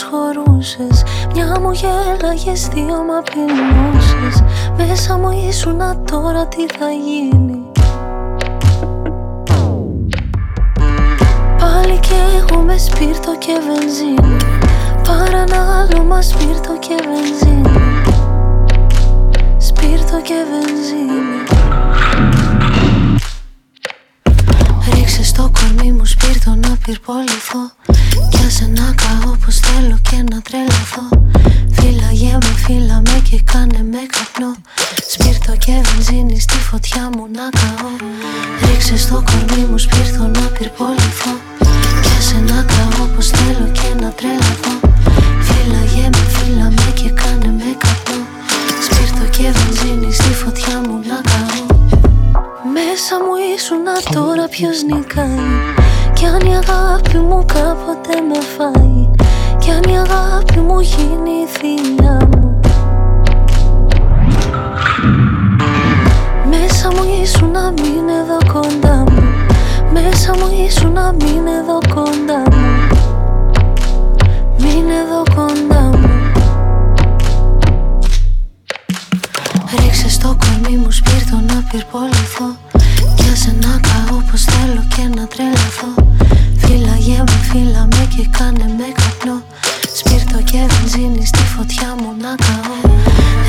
Πες μου πως χωρούσες Μια μου γέλαγες, δύο μ' απειλούσες Μέσα μου ήσουν τώρα τι θα γίνει; Πάλι κι εγώ με σπίρτο και βενζίνη. Παρανάλωμα σπίρτο και βενζίνη. Σπίρτο και βενζίνη. Ρίξε στο κορμί μου σπίρτο να πυρποληθώ Κι άσε να καώ πως θέλω και να τρελαθώ. Φύλαγε με, φύλα με και κάνε με καπνό. Σπίρτο και βενζίνη στη φωτιά μου να καώ. Ρίξε στο κορμί μου σπίρτο να πυρποληθώ. Κι άσε να καώ πως θέλω και να τρελαθώ. Φύλαγε με, φύλα με και κάνε με καπνό. Σπίρτο και βενζίνη στη φωτιά μου να καώ. Μέσα μου ήσουν τώρα ποιος νικάει Κι αν η αγάπη μου κάποτε με φάει Κι αν η αγάπη μου γίνει η θηλιά μου. Μέσα μου ήσουν εδώ κοντά μου. Μέσα μου ήσουν να μην εδώ κοντά μου. Μην εδώ κοντά μου. Ρίξε στο κορμί μου σπίρτο να πυρποληθώ. Κι άσε να καώ πως θέλω και να τρελαθώ. Φύλαγε με, φύλα με και κάνε με καπνό. Σπίρτο και βενζίνη στη φωτιά μου να καώ.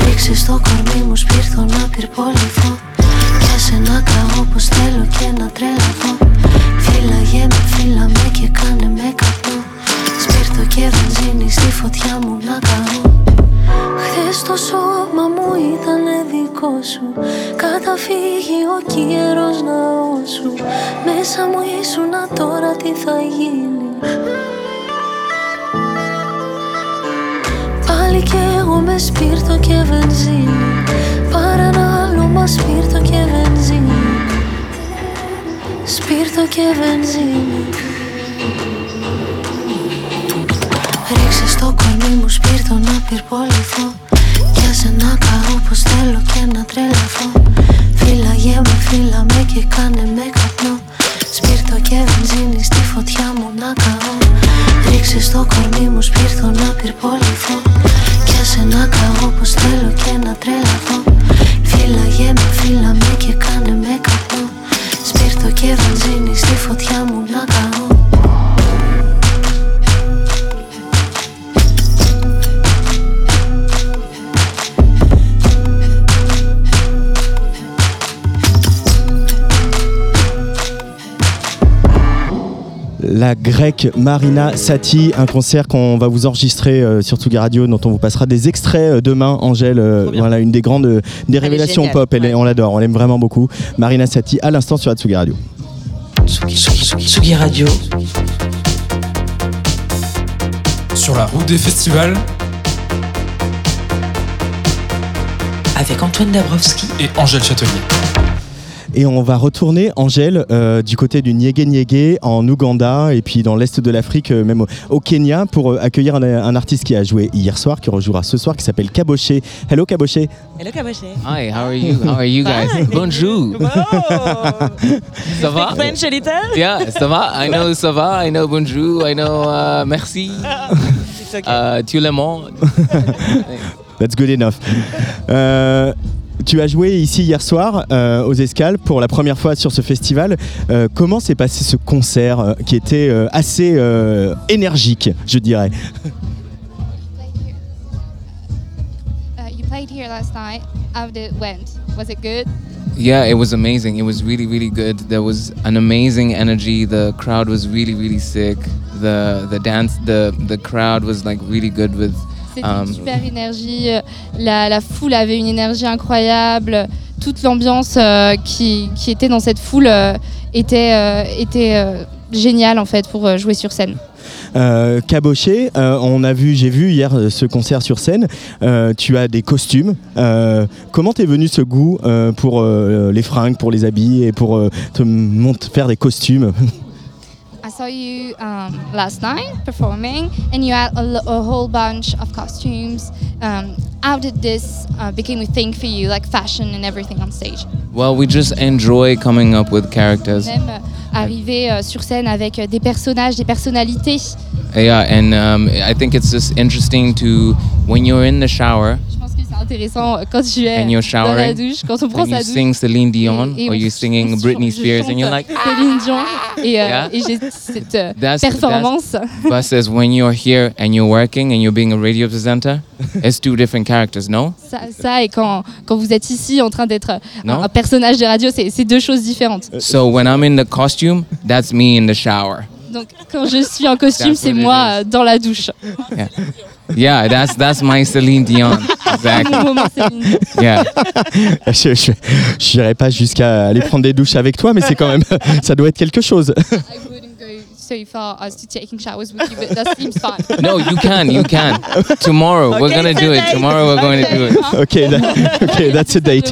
Ρίξε στο κορμί μου σπίρτο να πυρποληθώ. Κι άσε να καώ πως θέλω και να τρελαθώ. Φύλαγε με, φύλα με και κάνε με καπνό. Σπίρτο και βενζίνη στη φωτιά μου να καώ Χθες το σώμα μου ήταν δικό σου. Καταφύγει ο καιρός ναό σου Μέσα μου ήσουνα τώρα τι θα γίνει. Πάλι κι εγώ με σπίρτο και βενζίνη. Πάρε ένα άλλο μα σπίρτο και βενζίνη. Σπίρτο και βενζίνη Ρίξε στο κορμί μου σπίρτο να πυρποληθώ. Κι άσε να καώ πως θέλω και να τρελαθώ. Φύλαγε με, φύλα με και κάνε με καπνό. Σπίρτο και βενζίνη στη φωτιά μου να καώ. Ρίξες στο κορμί μου σπίρτο να πυρποληθώ. Κι άσε να καώ πως θέλω και να τρελαθώ. Φύλαγε με, φύλα με και κάνε με καπνό. Σπίρτο και βενζίνη στη φωτιά μου να καώ La grecque Marina Sati, un concert qu'on va vous enregistrer euh, sur Tsugi Radio, dont on vous passera des extraits euh, demain. Angèle, euh, voilà une des grandes des révélations géniale, pop. Elle est- on l'adore, on l'aime vraiment beaucoup. Marina Sati, à l'instant sur la Tsugi Radio. Tsugi, Tsugi, Tsugi, Tsugi Radio. Sur la route des festivals Avec Antoine Dabrowski et Angèle Châtelier. Et on va retourner, Angèle, euh, du côté du Niégué Niégué, en Ouganda, et puis dans l'est de l'Afrique, euh, même au, au Kenya, pour euh, accueillir un, un artiste qui a joué hier soir, qui rejouera ce soir, qui s'appelle Kaboché. Hello Kaboché. Hello Kaboché. Hi, how are you? How are you guys? Bonjour. (laughs) ça va? Speak French a little? Yeah, ça va? I know ça va. I know bonjour. I know uh, merci. (laughs) It's okay. Uh, tout le monde. (laughs) That's good enough. Tu as joué ici hier soir euh, aux Escales pour la première fois sur ce festival. Euh, comment s'est passé ce concert euh, qui était euh, assez euh, énergique, je dirais? Uh, you played here last night. How did it went? Was it good? Yeah, it was amazing. It was really, really good. There was an amazing energy. The crowd was really, really sick. The the dance, the the crowd was like really good with. C'était um, une super énergie. euh, La, la foule avait une énergie incroyable. Toute l'ambiance euh, qui, qui était dans cette foule euh, était, euh, était euh, géniale en fait pour euh, jouer sur scène. Euh, Caboché, euh, on a vu, j'ai vu hier euh, ce concert sur scène. Euh, tu as des costumes. Euh, comment t'es venu ce goût euh, pour euh, les fringues, pour les habits et pour euh, te faire des costumes? (laughs) saw you um, last night performing, and you had a, a whole bunch of costumes. Um, how did this uh, become a thing for you, like fashion and everything on stage? well, we just enjoy coming up with characters. Même arriver euh, sur scène avec euh, des personnages, des personnalités. Yeah, and um, I think it's just interesting to when you're in the shower Je pense que c'est intéressant euh, quand tu es and you're dans la douche, quand on prend sa you douche. sing Celine Dion et or on- you're singing Britney Spears, and you're like, Céline Dion (laughs) et, euh, Yeah? et j'ai cette euh, That's- performance. versus when you're here and you're working and you're being a radio presenter, (laughs) it's two different characters, no? Ça, ça, et quand, quand vous êtes ici en train d'être euh, Non. un, un personnage de radio, c'est deux choses différentes. So when I'm in the costume, that's me in the shower. Donc quand je suis en costume, That's c'est moi euh, dans la douche. Yeah, yeah, that's that's my Celine Dion. Exactly. (laughs) Céline. Yeah. (laughs) Je je- je n'irai pas jusqu'à aller prendre des douches avec toi, mais c'est quand même, (laughs) ça doit être quelque chose. So far as to taking showers with you, but that seems fine. (laughs) No, you can, you can. Tomorrow, we're Okay, gonna do it. Tomorrow, we're going to do it. (laughs) ok, that- ok, that's a date.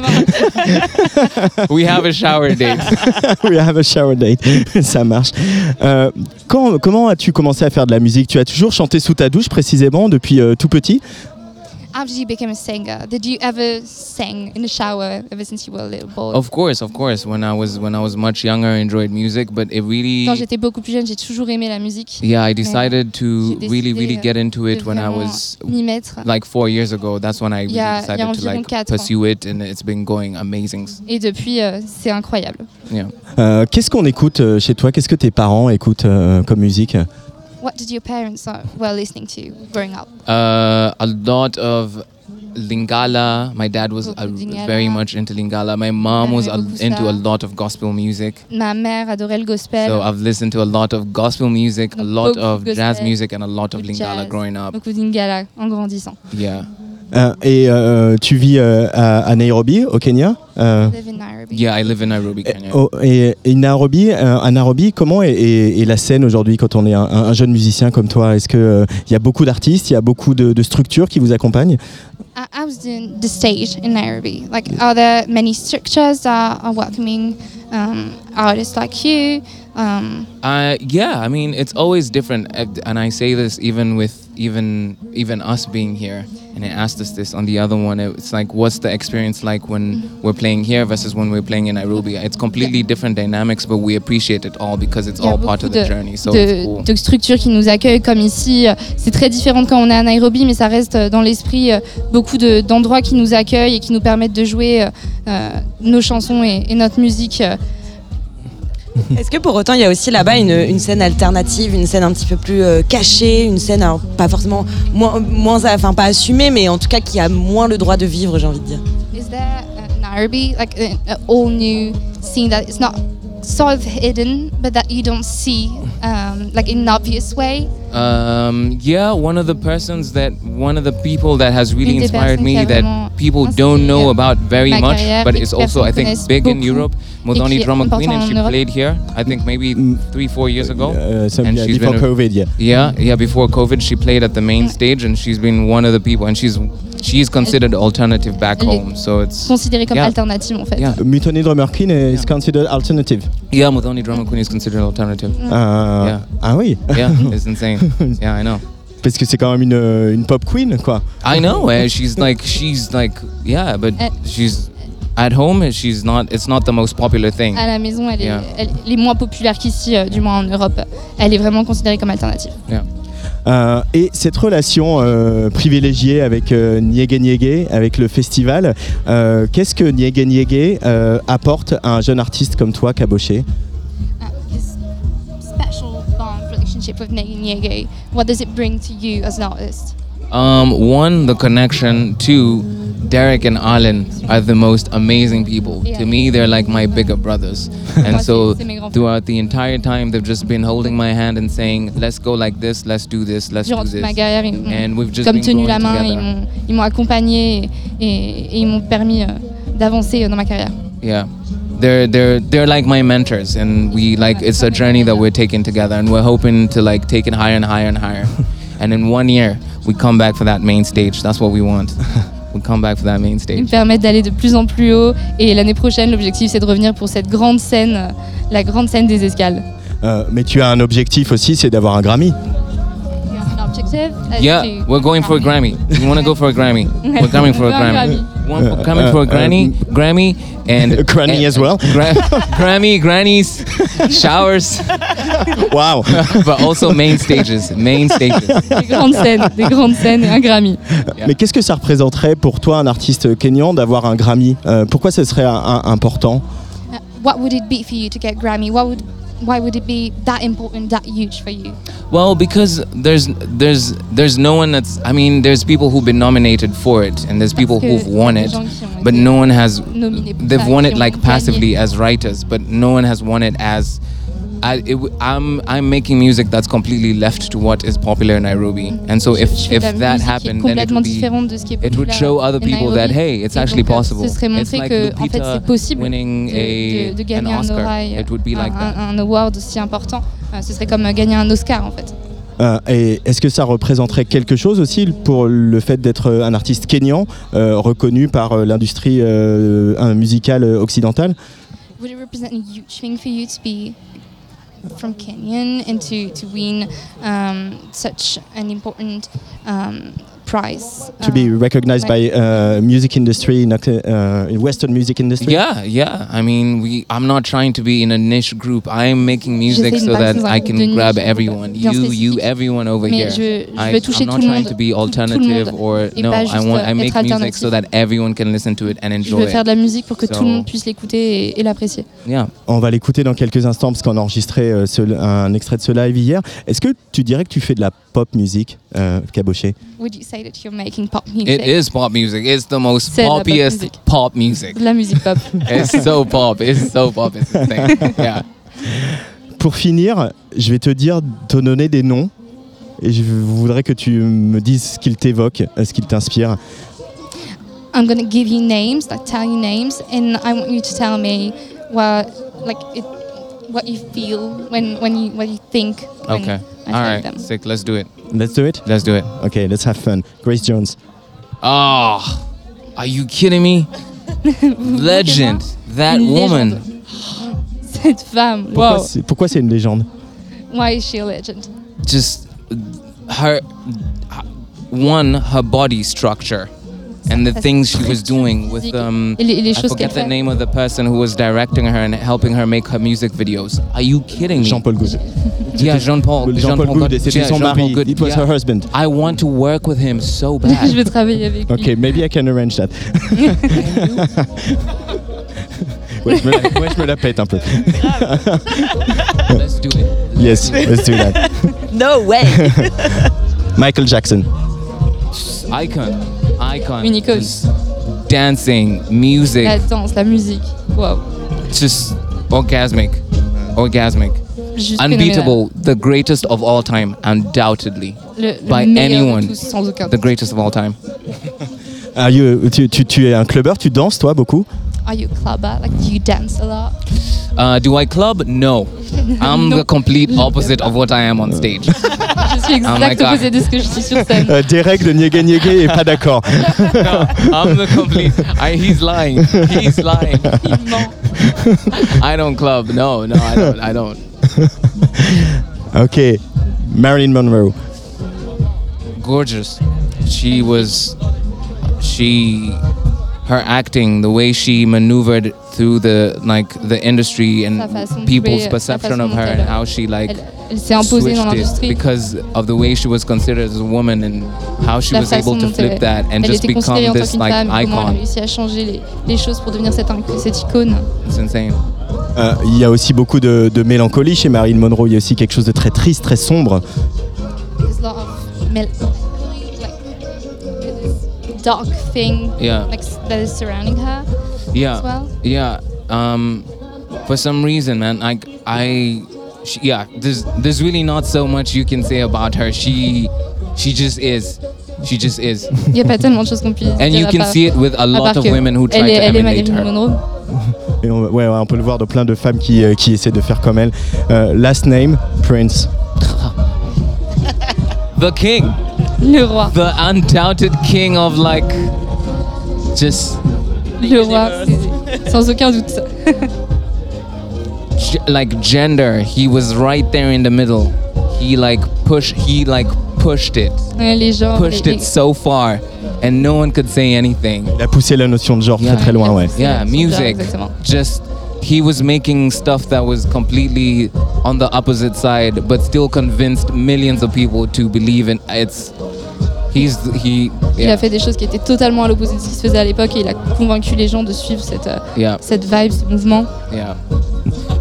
(laughs) We have a shower date. We have a shower date. Ça marche. Euh, quand- comment as-tu commencé à faire de la musique? Tu as toujours chanté sous ta douche précisément depuis euh, tout petit? Did you become a singer? Did you ever sing in the shower ever since you were a little boy? Of course, of course. When I was when I was much younger, I enjoyed music, but it really Quand j'étais beaucoup plus jeune, j'ai toujours aimé la musique. Yeah, I decided to j'ai really, really décidé, get into de it when I vraiment was like four years ago. That's when I really a decided to like pursue it, and it's been going amazing. Et depuis, euh, c'est incroyable. Yeah. Euh, Qu'est-ce qu'on écoute euh, chez toi? Qu'est-ce que tes parents écoutent euh, comme musique? What did your parents uh, were listening to growing up? Uh, a lot of Lingala. My dad was Lingala. very much into Lingala. My mom was a- into a lot of gospel music. Ma mère adorait le gospel. So I've listened to a lot of gospel music, a lot of de jazz music, and a lot of Lingala growing up. Beaucoup d'ingala en grandissant. Yeah. Euh, Et euh, tu vis euh, à, à Nairobi, au Kenya Euh, I live in Nairobi. Yeah, I live in Nairobi, Kenya. oh, et, et Nairobi, euh, à Nairobi, comment est, est- est la scène aujourd'hui quand on est un, un jeune musicien comme toi? Est-ce qu'il y a beaucoup d'artistes, il y a beaucoup de, de structures qui vous accompagnent? I, I was doing the stage in Nairobi. Like, are there many structures that are welcoming um, artists like you? Um, Uh, yeah, I mean it's always different, and I say this even with even even us being here. And I asked us this on the other one. It's like, what's the experience like when we're playing here versus when we're playing in Nairobi? It's completely different dynamics, but we appreciate it all because it's all part of the de, journey. So de- it's cool. de structures qui nous accueillent comme ici. C'est très différent quand on est à Nairobi, mais ça reste euh, dans l'esprit euh, beaucoup de- d'endroits qui nous accueillent et qui nous permettent de jouer euh, euh, nos chansons et, et notre musique. euh. (laughs) Est-ce que pour autant il y a aussi là-bas une, scène alternative, une scène un petit peu plus euh, cachée, une scène pas forcément moins, enfin pas assumée, mais en tout cas qui a moins le droit de vivre, j'ai envie de dire? Is there uh, Nairobi like an all new scene that it's not sort of hidden, but that you don't see um, like in an obvious way? Um, yeah, one of the persons that, one of the people that has really inspired me that people don't know about very ma much, but et it's also, I think, connaisse big in Europe. et Modani Drama Queen, and she played here, I think maybe three, four years ago. Uh, some- and yeah, she's before been a- COVID, yeah. Yeah, yeah, before COVID, she played at the main stage, and she's been one of the people, and she's she's considered alternative back Elle est home. So it's Considérée comme yeah. alternative en fait. Yeah. Mutoni Drummer Queen is considered alternative. Yeah, Modani Drama Queen is considered alternative. Euh, Yeah. Ah oui Yeah, it's (laughs) insane. Yeah, I know. Parce que c'est quand même une, une pop queen, quoi. I know. eh, she's like she's like yeah, but Eh. she's at home. She's not. It's not the most popular thing. À la maison, elle est, Yeah. elle, elle est moins populaire qu'ici, euh, du moins en Europe. Elle est vraiment considérée comme alternative. Yeah. Euh, et cette relation euh, privilégiée avec euh, Niégué Niégué, avec le festival, euh, qu'est-ce que Niégué Niégué euh, apporte à un jeune artiste comme toi, Caboché Special bond relationship with Negan Yege. What does it bring to you as an artist? Um, one, the connection. Two, Derek and Alan are the most amazing people. Yeah. To me, they're like my bigger brothers. (laughs) And so, c'est- c'est mes grands frères. throughout the entire time, they've just been holding my hand and saying, "Let's go like this. Let's do this. Let's Durant do this." ma carrière, ils And we've just comme been tenu la main, together. ils m'ont accompagné et, et ils m'ont permis euh, d'avancer euh, dans ma carrière. Yeah. They're they're they're like my mentors and we like it's a journey that we're taking together and we're hoping to like take it higher and higher and higher. (laughs) and in one year we come back for that main stage. That's what we want. (laughs) we come back for that main Ils stage. permettent d'aller de plus en plus haut et l'année prochaine, l'objectif c'est de revenir pour cette grande scène, la grande scène des escales. Euh, Mais tu as un objectif aussi, c'est d'avoir un Grammy. Un objectif Yeah, we're going for a Grammy. We want to go for a Grammy. (laughs) We're coming for a Grammy. Grammy. One for, Uh, coming uh, for uh, granny, Grammy, and (laughs) Granny as well? Gra- (laughs) Grammy, grannies, showers. (laughs) Wow. but also main stages, main stages. Des grandes scènes, des grandes scènes et un Grammy. Mais qu'est-ce que ça représenterait pour toi, un artiste kenyan, d'avoir un Grammy? Euh, Pourquoi ce serait un- un- important? Uh, What would it be for you to get Grammy? What would, why would it be that important, that huge for you? Well, because there's there's there's no one that's I mean there's people who've been nominated for it and there's people who've il y a won it, gens qui ont but no one has they've won it like passively as writers, but no one has won it as I, it, w- I'm I'm making music that's completely left to what is popular in Nairobi, and so if Je fais if de la that musique qui est happened, then it complètement would be différente de ce qui est it would populaire show other people that Nairobi. hey, it's Et actually euh, possible. Ce serait It's montrer like que en fait Lupita c'est possible winning de, a de- de an gagner un Oscar. oreille, It would be like un, that. un- un award aussi important. Euh, ce serait comme euh, gagner un Oscar en fait. Euh, Et est-ce que ça représenterait quelque chose aussi pour le fait d'être euh, un artiste kenyan, euh, reconnu par euh, l'industrie euh, un- musicale occidentale Would it represent a huge thing for you to be from Kenyan and to, to win um, such an important um, prize. To be Uh, recognized by uh, music industry, not, uh, in Western music industry? Yeah, yeah. I mean, we. I'm not trying to be in a niche group. I am making music so that passer dans un I can niche grab everyone. You, you, everyone over here. je je I, I'm not trying monde. to be alternative or no. pas I want. I make être music so that everyone can listen to it and Je enjoy veux faire de la musique pour que So- tout le monde puisse l'écouter et, et l'apprécier. it. Yeah. On va l'écouter dans quelques instants parce qu'on a enregistré euh, ce- un extrait de ce live hier. Est-ce que tu dirais que tu fais de la pop musique, euh, Caboché? Would you say that you're making pop music? It is pop music. It's the most C'est de la pop poppiest music. pop music. La musique pop. (laughs) It's so pop. It's so pop. It's insane. Yeah. Pour finir, je vais te dire, te donner des noms et je voudrais que tu me dises ce qu'ils t'évoquent, euh, ce qu'ils t'inspirent. I'm gonna give you names, like tell you names, and I want you to tell me what, like, it, what you feel when when you what you think. When Okay. I All right. them. Sick. Let's do it. Let's do it. Let's do it. Okay, let's have fun. Grace Jones. Oh, are you kidding me? (laughs) Legend. That Une woman. légende. (gasps) Cette femme. Pourquoi Wow. c'est- pourquoi c'est une légende Why is she a legend? Just her. One, her body structure. And the things she was doing with um Et les- les I choses forget qu'elle the fait. name of the person who was directing her and helping her make her music videos. Are you kidding me? Jean-Paul Goud. Yeah, Jean-Paul. Jean-Paul et c'était yeah, son mari. It was Yeah. her husband. I want to work with him so (laughs) je bad. vais travailler avec lui. Ok, maybe I can arrange that. (laughs) ouais, je me la, ouais, je me la pète un peu. Let's do it. yes, let's do that. No way (laughs) Michael Jackson. Icon. Icon. Une icône. Just dancing, music. La danse, la musique. Wow. just orgasmic. Orgasmic. Juste Unbeatable. The greatest of all time, undoubtedly. Le- le By anyone. tous, sans aucun The greatest of all time. Are you- tu, tu- tu es un clubbeur, tu danses toi beaucoup? Are you a clubber? Like, do you dance a lot? Uh, do I club? No. (laughs) I'm the complete opposite of what I am on stage. (laughs) Je suis Oh exact God. opposé de ce que je suis sur scène. euh, Derek de Niégué Niégué est pas d'accord. (laughs) I'm the complete. I, he's lying. He's lying. Il ment. I don't club. No, no, I don't. I don't. ok, Marilyn Monroe. gorgeous. She was, she, her acting, the way she maneuvered through the like the industry and people's perception of her and elle- how she like Elle, elle s'est imposée dans switched it l'industrie. because of the way she was considered as a woman and how she La was able façon to dont flip elle, that and just était considérée en become this like femme, et comment elle a icon. réussi à changer les, les choses pour devenir cette, cette icône. It's insane. Euh, Il y a aussi beaucoup de, de mélancolie chez Marilyn Monroe. Il y a aussi quelque chose de très triste, très sombre. Dark thing Yeah. like, that is surrounding her Yeah. as well. Yeah. Um, for some reason, man, like I, she, yeah, there's there's really not so much you can say about her. She, she just is. She just is. Il n'y a pas tellement de choses qu'on puisse And dire you à can part- see it with a à lot part of que women who try elle est, to elle est emulate Marilyn her. Monroe. Et on, ouais, ouais, on peut le voir de plein de femmes qui, euh, qui essaient de faire comme elle. Euh, last name, Prince. The king. Le roi. The undoubted king of like, just Le roi, sans aucun doute. like gender. He was right there in the middle. He like push. He like pushed it. Ouais, les gens. Pushed les- it so far, and no one could say anything. Il a poussé la notion de genre Yeah. très très loin, ouais. Yeah, music. exactement. Just he was making stuff that was completely on the opposite side, but still convinced millions of people to believe in it's. He's he. Il a fait des choses qui étaient totalement à l'opposé de ce qui se faisait à l'époque et il a convaincu les gens de suivre cette, euh, Yeah. cette vibe, ce mouvement. Yeah.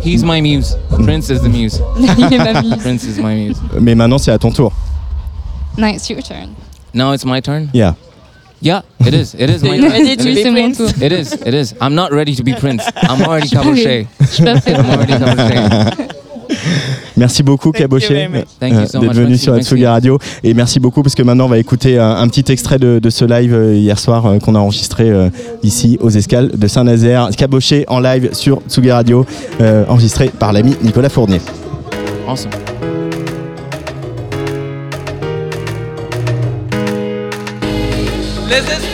He's my muse. Prince is the muse. (laughs) Il est ma muse. Prince is my muse. Mais maintenant, c'est à ton tour. Nice, your turn. Now it's my turn? Yeah. Yeah, it is. It is my (laughs) turn. It is. It is. I'm not ready to be Prince. I'm already (laughs) Je suis pas caboché. prête. Je suis pas prête. I'm already caboché. Merci beaucoup, you so d'être venu sur. Atsugi Radio. Et merci beaucoup parce que maintenant, on va écouter un, un petit extrait de, de ce live euh, hier soir euh, qu'on a enregistré euh, ici aux Escales de Saint-Nazaire. Caboché en live sur Tsugi Radio, euh, enregistré par l'ami Nicolas Fournier. Awesome. Les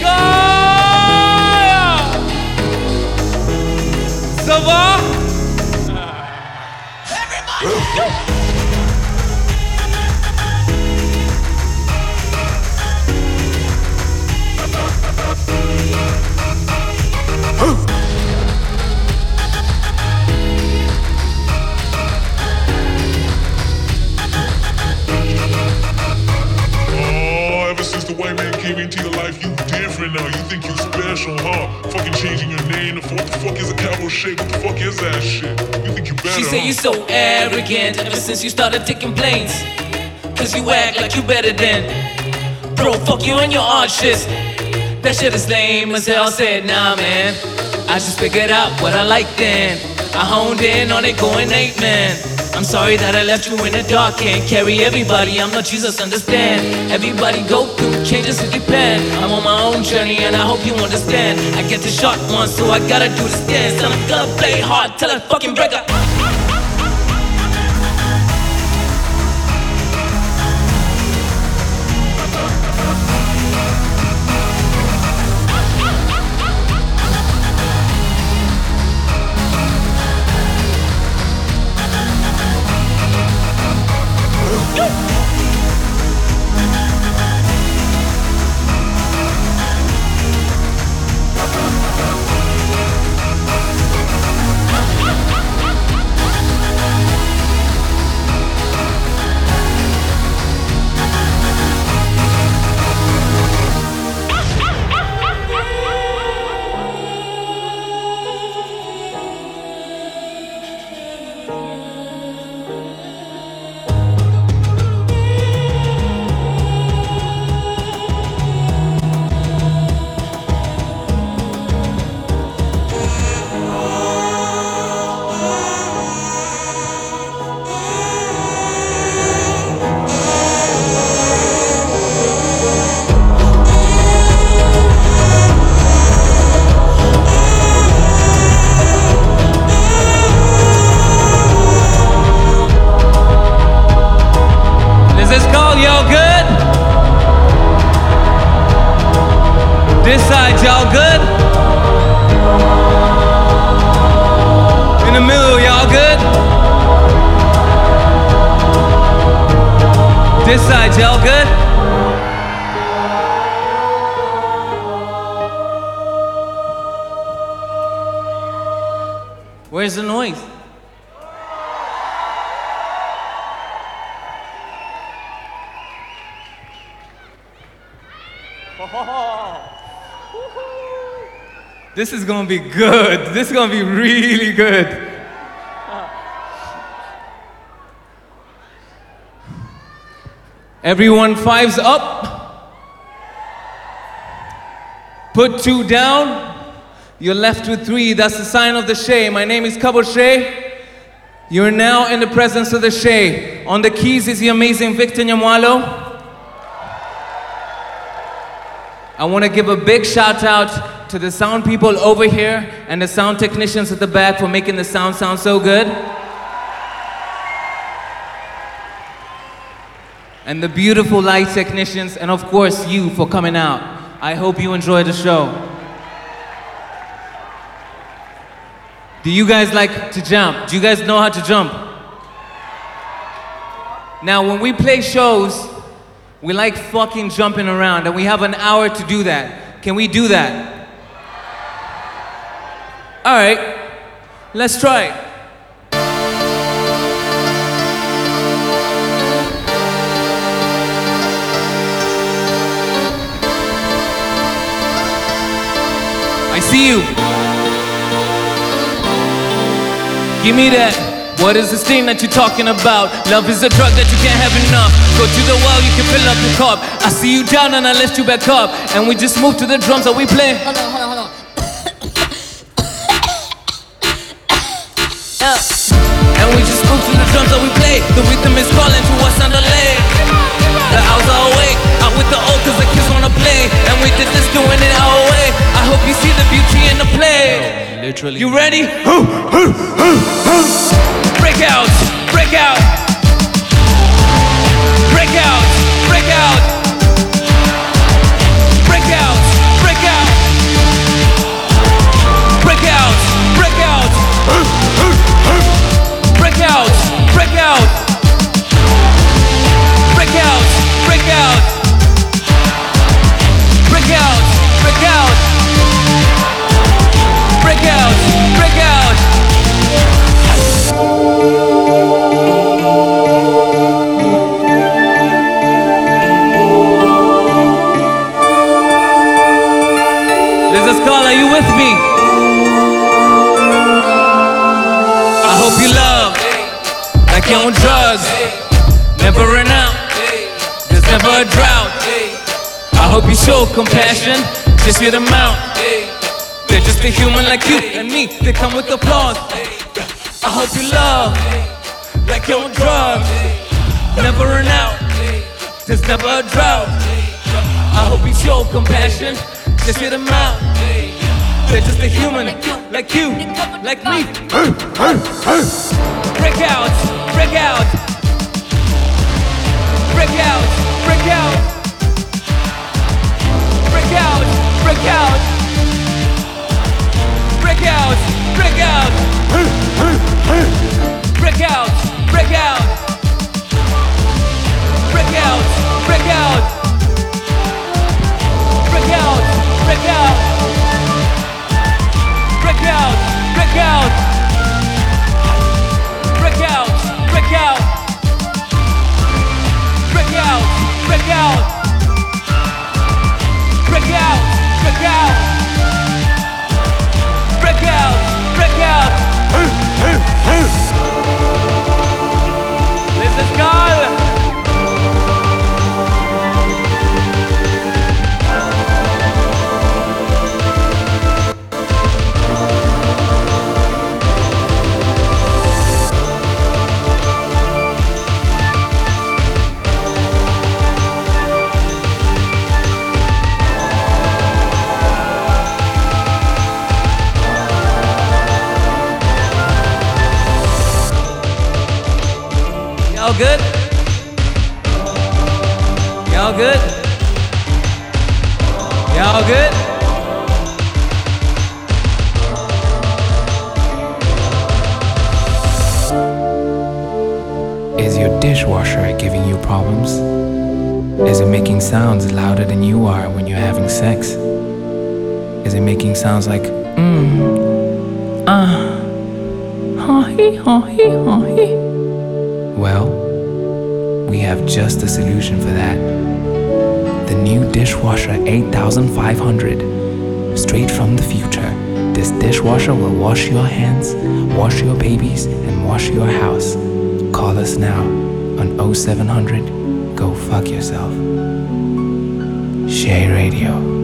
ever since you started taking planes. Cause you act like you better than. Bro, fuck you and your art shit. That shit is lame as hell. Said, nah, man. I just figured out what I like then. I honed in on it, going eight, man. I'm sorry that I left you in the dark. Can't carry everybody. I'm not Jesus, understand. Everybody go through changes to depend. I'm on my own journey and I hope you understand. I get the shot once, so I gotta do this dance. And I'm gonna play hard till I fucking break up. Is gonna be good. This is gonna be really good. Everyone fives up. Put two down. You're left with three. That's the sign of the Shay. My name is Kabo Shay. You're now in the presence of the Shay. On the keys is the amazing Victor Nyamwalo. I want to give a big shout out to the sound people over here and the sound technicians at the back for making the sound sound so good. And the beautiful light technicians, and of course you for coming out. I hope you enjoy the show. Do you guys like to jump? Do you guys know how to jump? Now, when we play shows, we like fucking jumping around, and we have an hour to do that. Can we do that? All right, let's try it. I see you. Give me that. What is this thing that you're talking about? Love is a drug that you can't have enough. Go to the well, you can fill up your cup. I see you down and I lift you back up. And we just move to the drums that we play. Hold on, hold on, Yeah. And we just move to the drums that we play. The rhythm is calling to us on the leg. The owls are awake. Out with the old cause the kids wanna play. And we did this doing it our way. I hope you see the beauty in the play. Literally. You ready? Break out, break hope you show compassion. Just hear them out. They're just a human like you and me. They come with applause. I hope you love like you're on drugs. Never run out. There's never a drought. I hope you show compassion. Just hear them out. They're just a human like you, like me. Break out, break out. Break out, break out. Break out, break out. Break out, break out. Break out, break out. Break out, break out. Break out, break out. Break out, break out. Break out, break out. Break out, break out. This is Carl. Dishwasher 8500. Straight from the future, this dishwasher will wash your hands, wash your babies, and wash your house. Call us now on 0700 Go Fuck Yourself. Shay Radio.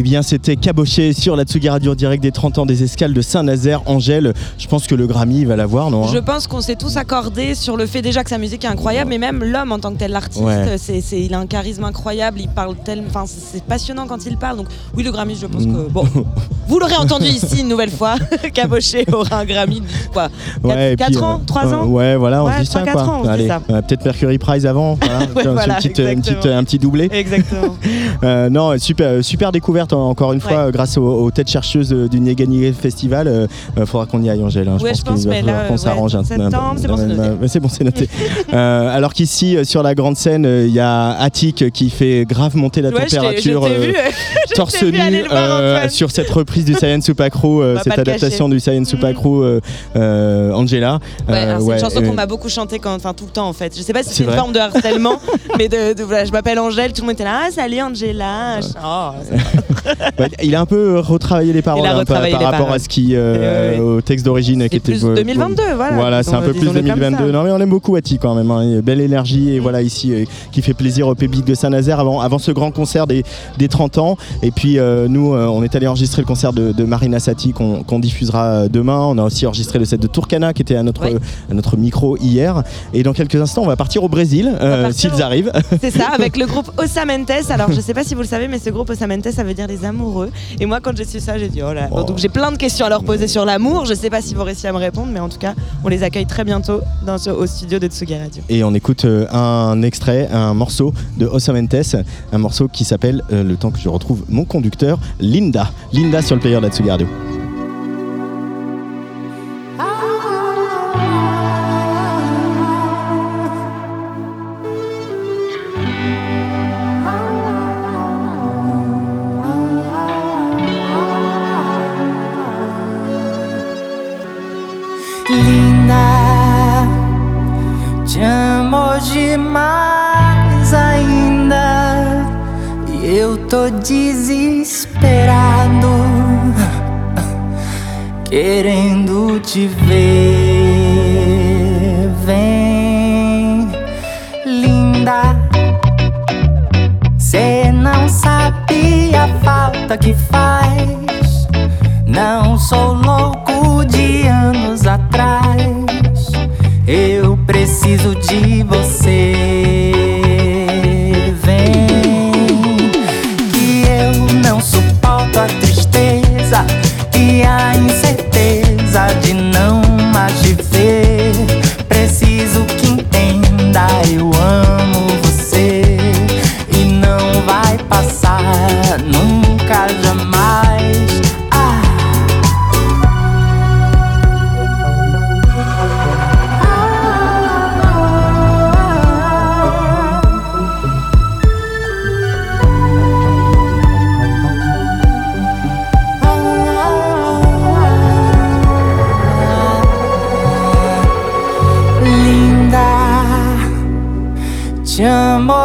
Eh bien, c'était caboché sur la Tsugi Radio direct des 30 ans des escales de Saint-Nazaire. Angèle, je pense que le Grammy il va l'avoir, non hein Je pense qu'on s'est tous accordés sur le fait déjà que sa musique est incroyable, mais même l'homme en tant que tel, l'artiste, Ouais. c'est, c'est- il a un charisme incroyable, il parle tellement, enfin c'est passionnant quand il parle. Donc oui, le Grammy, je pense que bon, (laughs) vous l'aurez entendu ici une nouvelle fois, (laughs) Caboché aura un Grammy, quoi, 4, Ouais, et puis, ans, euh, 3 euh, ans. Ouais, voilà, on Ouais, se dit ça 3-4 quoi. Allez, euh, peut-être Mercury Prize avant. Voilà, (laughs) Ouais, Une voilà, petite, une petite- exactement. un petit doublé. Exactement. Euh, non, super, super découverte en- encore une fois euh, grâce aux, aux têtes chercheuses euh, du Niagani Festival. Euh, euh, faudra qu'on y aille, Angèle. hein. Ouais, je pense, qu'il va mais falloir là, qu'on s'arrange. c'est bon, c'est noté. (laughs) Euh, alors qu'ici, euh, sur la grande scène, euh, il y a Attic qui fait grave monter la Ouais, température. (laughs) je vu, torse nu euh, sur cette reprise du Science Supacro, euh, cette adaptation du Science Supacro, euh, euh, Angela. Euh, c'est une chanson euh, qu'on m'a beaucoup chanté quand, enfin tout le temps en fait. Je sais pas si C'est une forme de harcèlement, (laughs) mais de, je m'appelle Angèle, tout le monde était là, ah salut Je- Oh, (laughs) Bah, il a un peu retravaillé les paroles a hein, par, retravaillé par les rapport paroles. à ce qui euh, Oui, oui, au texte d'origine qui était plus 2022, voilà, Voilà, c'est un peu plus disons-le comme 2022. ça. Non mais on aime beaucoup Ati quand même. hein. Belle énergie et Mm. voilà ici euh, qui fait plaisir au public de Saint-Nazaire avant, avant ce grand concert des, des 30 ans. Et puis euh, nous, euh, on est allé enregistrer le concert de, de Marina Sati qu'on qu'on diffusera demain. On a aussi enregistré le set de Turkana qui était à notre, à notre micro hier. Et dans quelques instants, on va partir au Brésil euh, s'ils au- arrivent. C'est ça, avec le (laughs) groupe Osamentes. Alors, je sais pas si vous le savez, mais ce groupe Osamentes, ça veut dire les amoureux. Et moi, quand j'ai su ça, j'ai dit oh là. Bon, donc, j'ai plein de questions à leur poser sur l'amour. Je sais pas s'ils vont réussir à me répondre, mais en tout cas, on les accueille très bientôt dans ce- au studio de Tsugi Radio. Et on écoute euh, un extrait, un morceau de Osamentes, un morceau qui s'appelle, euh, le temps que je retrouve mon conducteur, Linda. Linda sur le player d'Atsugi Radio. Te ver.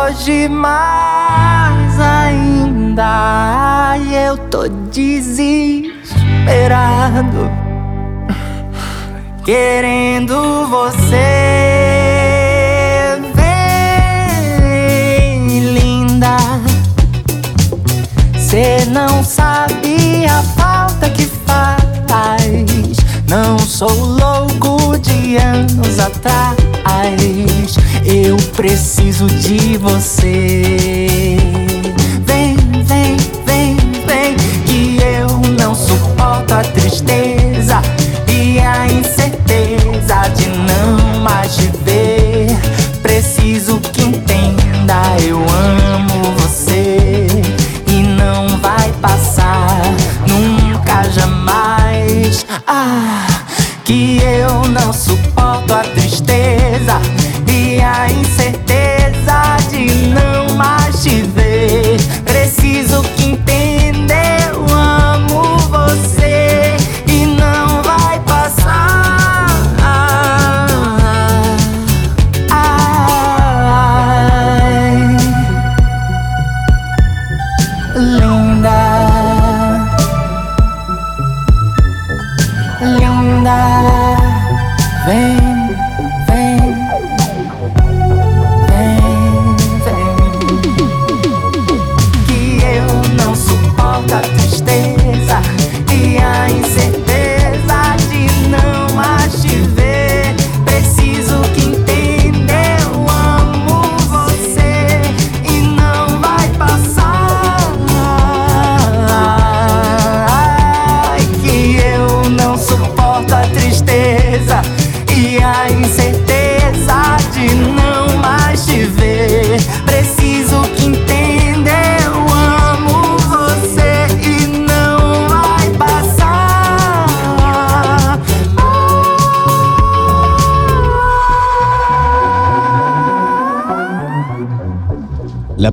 Amo demais ainda. Eu tô desesperado, querendo você. Vem, linda. Cê não sabe a falta que faz. Não sou louco de anos atrás. Eu preciso de você. Vem, vem, vem, vem. Que eu não suporto a tristeza e a incerteza de não mais te ver. Preciso que entenda, eu amo você e não vai passar nunca jamais. Ah, que eu não suporto a tristeza a incerteza.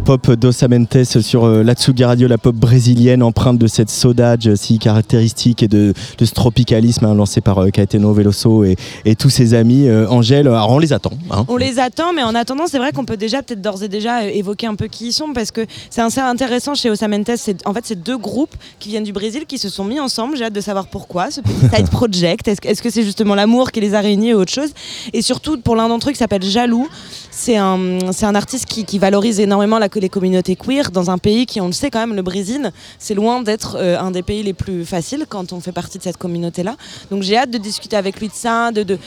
La pop d'Osamentes sur euh, l'Atsugi Radio, la pop brésilienne empreinte de cette saudade si caractéristique et de, de ce tropicalisme hein, lancé par euh, Caetano Veloso et, et tous ses amis. Euh, Angèle, alors on les attend. hein. On les attend, mais en attendant, c'est vrai qu'on peut déjà peut-être d'ores et déjà évoquer un peu qui ils sont parce que c'est assez intéressant chez Osamentes. C'est en fait c'est deux groupes qui viennent du Brésil qui se sont mis ensemble. J'ai hâte de savoir pourquoi ce petit side (laughs) project. Est-ce que- c'est justement l'amour qui les a réunis ou autre chose? Et surtout pour l'un d'entre eux qui s'appelle Jaloux, c'est un artiste qui, qui valorise énormément la, les communautés queer dans un pays qui, on le sait quand même, le Brésil, c'est loin d'être euh, un des pays les plus faciles quand on fait partie de cette communauté-là. Donc j'ai hâte de discuter avec lui de ça, de,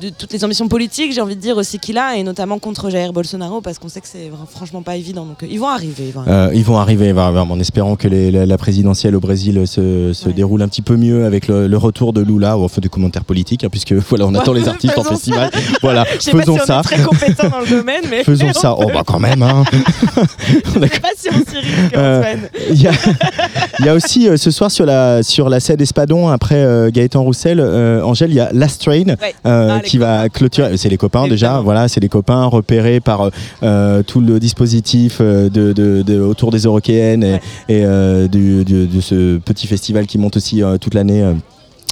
de toutes les ambitions politiques, j'ai envie de dire aussi qu'il a, et notamment contre Jair Bolsonaro, parce qu'on sait que c'est franchement pas évident. Donc euh, ils vont arriver. ils vont arriver. Euh, ils vont arriver en espérant que les- la, la présidentielle au Brésil se, se déroule un petit peu mieux avec le, le retour de Lula, ou enfin des commentaires politiques, hein, puisque (laughs) voilà, on attend les artistes en festival. ça. (laughs) Voilà, faisons si on ça. est très compétent dans le (laughs) domaine, mais Faisons ça. Oh bah quand même. Hein. Je sais pas si on s'y risque, Euh. Il y, a- y a aussi euh, ce soir sur la, sur la scène Espadon, après Gaëtan Roussel, Angèle, il y a Last Train Ouais. Ah, qui va clôturer. C'est les copains déjà, voilà, c'est les copains repérés par euh, tout le dispositif euh, de, de- de- autour des Européennes et, et, euh, du- du- de ce petit festival qui monte aussi euh, toute l'année.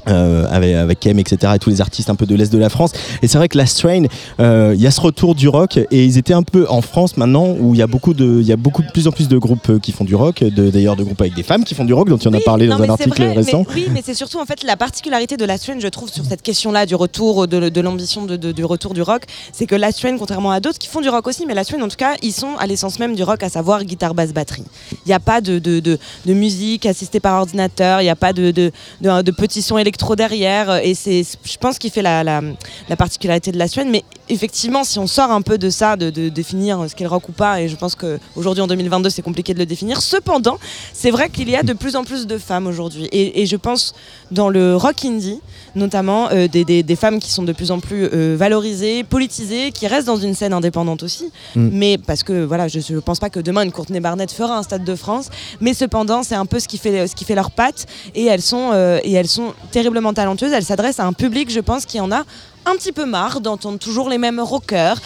Euh, avec, avec Kem, etc. et tous les artistes un peu de l'Est de la France. Et c'est vrai que Last Train, euh, il y a ce retour du rock et ils étaient un peu en France maintenant où il y a beaucoup de, il y a beaucoup de plus en plus de groupes euh, qui font du rock, d'ailleurs de groupes avec des femmes qui font du rock dont on a parlé Non, dans un article vrai, récent. mais- oui, mais c'est surtout en fait la particularité de Last Train, je trouve, sur cette question-là du retour, de, de l'ambition de- du retour du rock, c'est que Last Train, contrairement à d'autres qui font du rock aussi, mais Last Train, en tout cas, ils sont à l'essence même du rock, à savoir guitare, basse, batterie. Il n'y a pas de, musique assistée par ordinateur, il n'y a pas de, de, petits sons électro derrière, et c'est, je pense, qu'il fait la, la, la particularité de Last Train. Mais effectivement, si on sort un peu de ça, de, de définir ce qu'est le rock ou pas, et je pense qu'aujourd'hui en 2022, c'est compliqué de le définir. Cependant, c'est vrai qu'il y a de plus en plus de femmes aujourd'hui. Et, et je pense dans le rock indie, notamment euh, des, des- des femmes qui sont de plus en plus euh, valorisées, politisées, qui restent dans une scène indépendante aussi. Mm. Mais parce que voilà, je ne pense pas que demain une Courtney Barnett fera un Stade de France. Mais cependant, c'est un peu ce qui fait, ce qui fait leur patte. Et elles sont, euh, et elles sont terriblement talentueuses. Elles s'adressent à un public, je pense, qui en a un petit peu marre d'entendre toujours les mêmes rockers.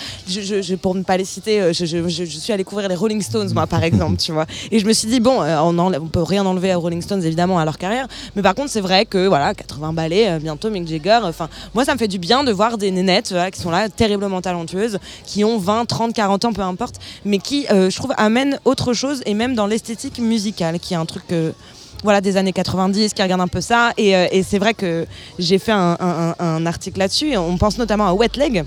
Pour ne pas les citer, euh, je, suis allée couvrir les Rolling Stones, moi, par exemple, tu vois. Et je me suis dit, bon, euh, on, enlève- on peut rien enlever aux Rolling Stones, évidemment, à leur carrière. Mais par contre, c'est vrai que, voilà, 80 ballets, euh, bientôt Mick Jagger. Enfin, moi, ça me fait du bien de voir des nénettes qui sont là, terriblement talentueuses, qui ont 20, 30, 40 ans, peu importe, mais qui, je trouve, amènent autre chose, et même dans l'esthétique musicale, qui est un truc que voilà, des années 90 qui regardent un peu ça. Et, euh, et c'est vrai que j'ai fait un, un- article là-dessus. On pense notamment à Wet Leg.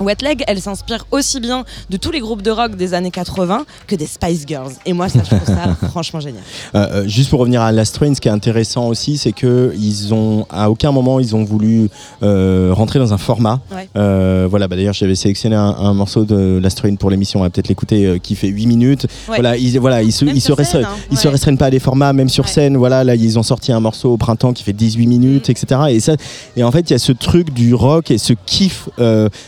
Wet Leg, elle s'inspire aussi bien de tous les groupes de rock des années 80 que des Spice Girls. Et moi, ça, je trouve ça (laughs) franchement génial. Euh, euh, juste pour revenir à Last Train, ce qui est intéressant aussi, c'est que ils ont, à aucun moment, ils ont voulu euh, rentrer dans un format. Ouais. Euh, voilà, bah, d'ailleurs, j'avais sélectionné un, un morceau de Last Train pour l'émission, on va peut-être l'écouter, qui fait 8 minutes. Ouais. Voilà, ils, voilà, ils se, ils scène, hein, ils se ouais. restreignent pas à des formats, même sur scène. Voilà, là, ils ont sorti un morceau au printemps qui fait 18 minutes, Mm. etc. Et, ça, et en fait, il y a ce truc du rock et ce kiff.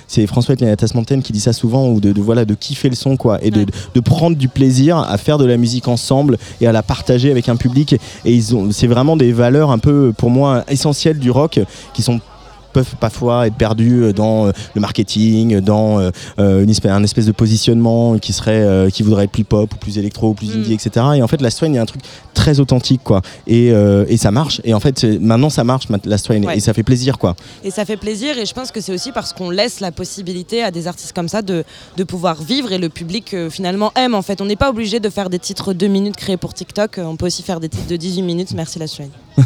c'est François Tasmontaine qui dit ça souvent, ou de, de, voilà, de kiffer le son, quoi, et de, de prendre du plaisir à faire de la musique ensemble et à la partager avec un public. Et ils ont, c'est vraiment des valeurs un peu, pour moi, essentielles du rock qui sont peuvent parfois être perdus dans euh, le marketing, dans euh, euh, une espèce, un espèce de positionnement qui serait, euh, qui voudrait être plus pop ou plus électro ou plus indie, etc. Et en fait, Last Train, il y a un truc très authentique, quoi. Et, euh, et ça marche. Et en fait, maintenant, ça marche, ma- Last Train, Ouais. et ça fait plaisir, quoi. Et ça fait plaisir et je pense que c'est aussi parce qu'on laisse la possibilité à des artistes comme ça de, de pouvoir vivre et le public euh, finalement aime en fait. On n'est pas obligé de faire des titres 2 minutes créés pour TikTok, on peut aussi faire des titres de 18 minutes, merci la Suède. (laughs)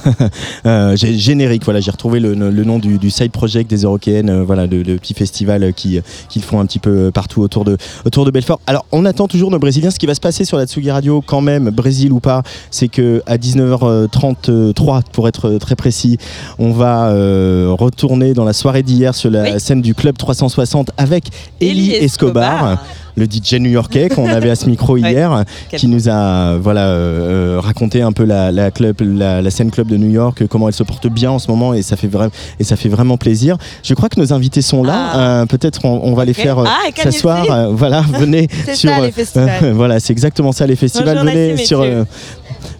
Euh, générique, voilà, j'ai retrouvé le, le nom du, du side project des Eurokéennes, euh, voilà, de, de petits festivals qui, qui font un petit peu partout autour de, autour de Belfort. Alors, on attend toujours nos Brésiliens. Ce qui va se passer sur la Tsugi Radio, quand même, Brésil ou pas, c'est que à 19h33, pour être très précis, on va euh, retourner dans la soirée d'hier sur la scène du Club 360 avec Eli Eli Escobar. Escobar. Le DJ new-yorkais qu'on avait à ce micro hier, Quel qui nous a voilà euh, euh, raconté un peu la, la club, la, la scène club de New York, comment elle se porte bien en ce moment et ça fait vraiment et ça fait vraiment plaisir. Je crois que nos invités sont là. Euh, Peut-être on, on va les faire euh, Ah, s'asseoir. euh, voilà, (laughs) venez C'est sur. ça, les euh, festivals. (laughs) voilà, c'est exactement ça les festivals. Bonjour, venez nice to sur. meet you. euh,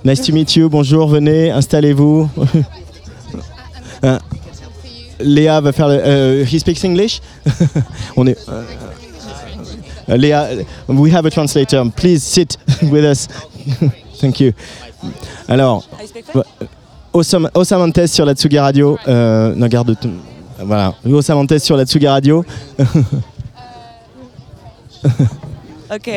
nice to meet you. Bonjour, venez, installez-vous. (laughs) Léa va faire. le- euh, he speaks English. on est. Uh, Léa, we have a translator. Please sit with us. (laughs) Thank you. Alors, Osam- Osamantes sur la Tsugi Radio. Euh, non, garde tout. Voilà. Osamantes sur la Tsugi Radio. (laughs) (laughs) Ok.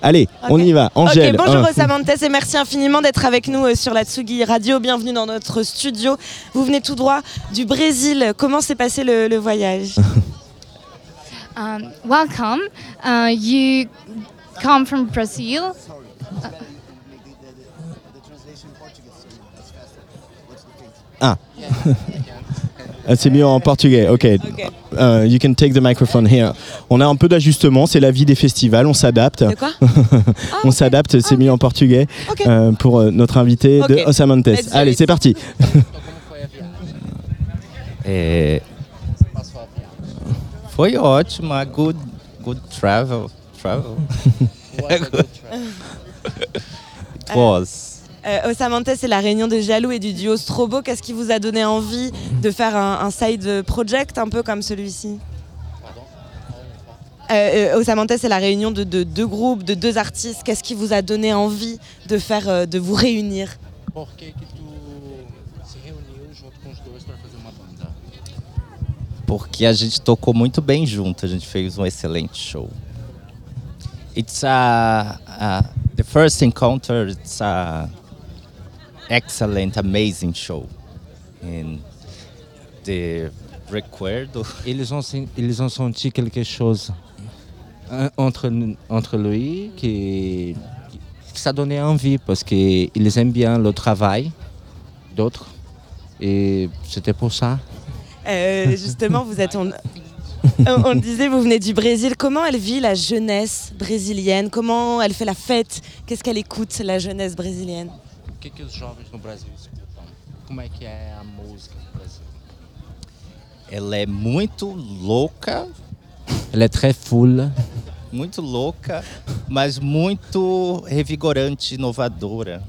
Allez, on y va. Angèle. Bonjour. Osamantes et merci infiniment d'être avec nous euh, sur la Tsugi Radio. Bienvenue dans notre studio. Vous venez tout droit du Brésil. Comment s'est passé le, le voyage? Um, welcome. Uh, you come from Brazil. Ah. (laughs) Ah, C'est mieux en portugais, ok. Euh, you can take the microphone here. On a un peu d'ajustement, c'est la vie des festivals, on s'adapte. De quoi? (laughs) On s'adapte, c'est mieux en portugais euh, pour euh, notre invité de. Osamantes. Allez, c'est parti. É, (laughs) foi ótima, good, good travel, travel? (laughs) (laughs) It was. Euh, Osamantes, c'est la réunion de Jaloux et du duo Strobo. Qu'est-ce qui vous a donné envie de faire un, un side project un peu comme celui-ci? Euh, euh, Osamantes, c'est la réunion de, de deux groupes, de deux artistes. Qu'est-ce qui vous a donné envie de faire, euh, de vous réunir? Porque a gente tocou muito bem junto, a gente fez um excelente show. It's a, a the first encounter. It's a excellent, amazing show, and the recuerdo. Ils ont, sen- ils ont senti quelque chose hein, entre, entre lui qui ça donnait envie parce qu'ils aiment bien le travail d'autres. Et c'était pour ça. Euh, Justement, vous êtes. On, on- on le disait, vous venez du Brésil. Comment elle vit la jeunesse brésilienne? Comment elle fait la fête? Qu'est-ce qu'elle écoute, la jeunesse brésilienne? Que, que os jovens no Brasil escutam? Como é que é a música no Brasil? Ela é muito louca. Ela é très full. Muito louca, mas muito revigorante, inovadora.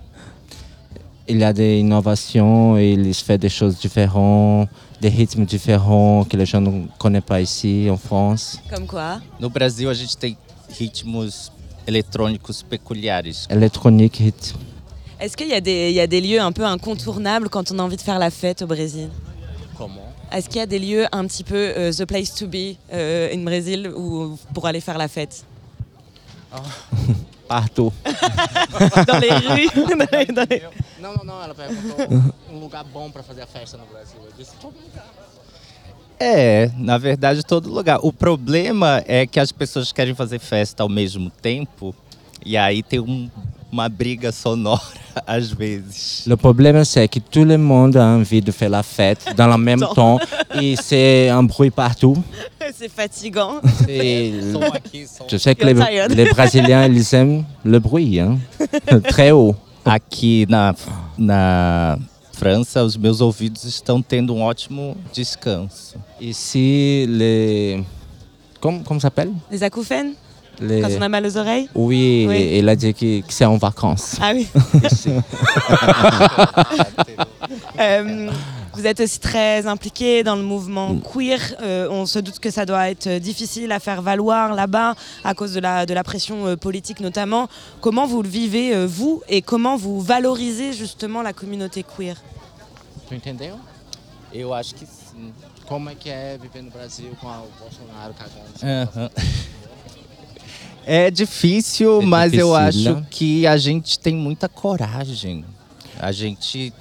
Il y a des innovations, ils font des choses différentes, des rythmes différents que les gens ne connaissent pas ici en France. Comme quoi? No Brasil a gente tem ritmos eletrônicos peculiares. Électronique, rythme. Est-ce qu'il y, a des- il y a des lieux un peu incontournables quand on a envie de faire la fête au Brésil? Comment? Est-ce qu'il y a des lieux un petit peu euh, the place to be euh, in Brésil pour aller faire la fête? Partout. (laughs) Dans (laughs) les- Não, não, não. Ela perguntou um lugar bom para fazer a festa no Brasil. Eu disse todo lugar. É, na verdade, todo lugar. O problema é que as pessoas querem fazer festa ao mesmo tempo e aí tem um- uma briga sonora (laughs) às vezes. Le problème, c'est que tout le monde a envie de faire la fête dans le même Temps. et c'est un bruit partout. (laughs) C'est fatigant. Et som je sais que les, les Brésiliens, ils aiment le bruit, hein. (laughs) très haut. Aqui na, na França, os meus ouvidos estão tendo um ótimo descanso. Les... Comment, comment ça s'appelle Les acouphènes Les- Quand on a mal aux oreilles? Oui, Oui. il a dit que, que c'est en vacances. Ah oui. (laughs) Euh, vous êtes aussi très impliqué dans le mouvement queer. Euh, on se doute que ça doit être difficile à faire valoir là-bas à cause de la, de la pression euh, politique notamment. Comment vous le vivez, euh, vous, et comment vous valorisez justement la communauté queer? Tu entendeu? Eu acho que sim. Como é que é viver no Brasil com o Bolsonaro cagando? Aham. É difícil, É mas eu acho né? que a gente tem muita coragem. A gente.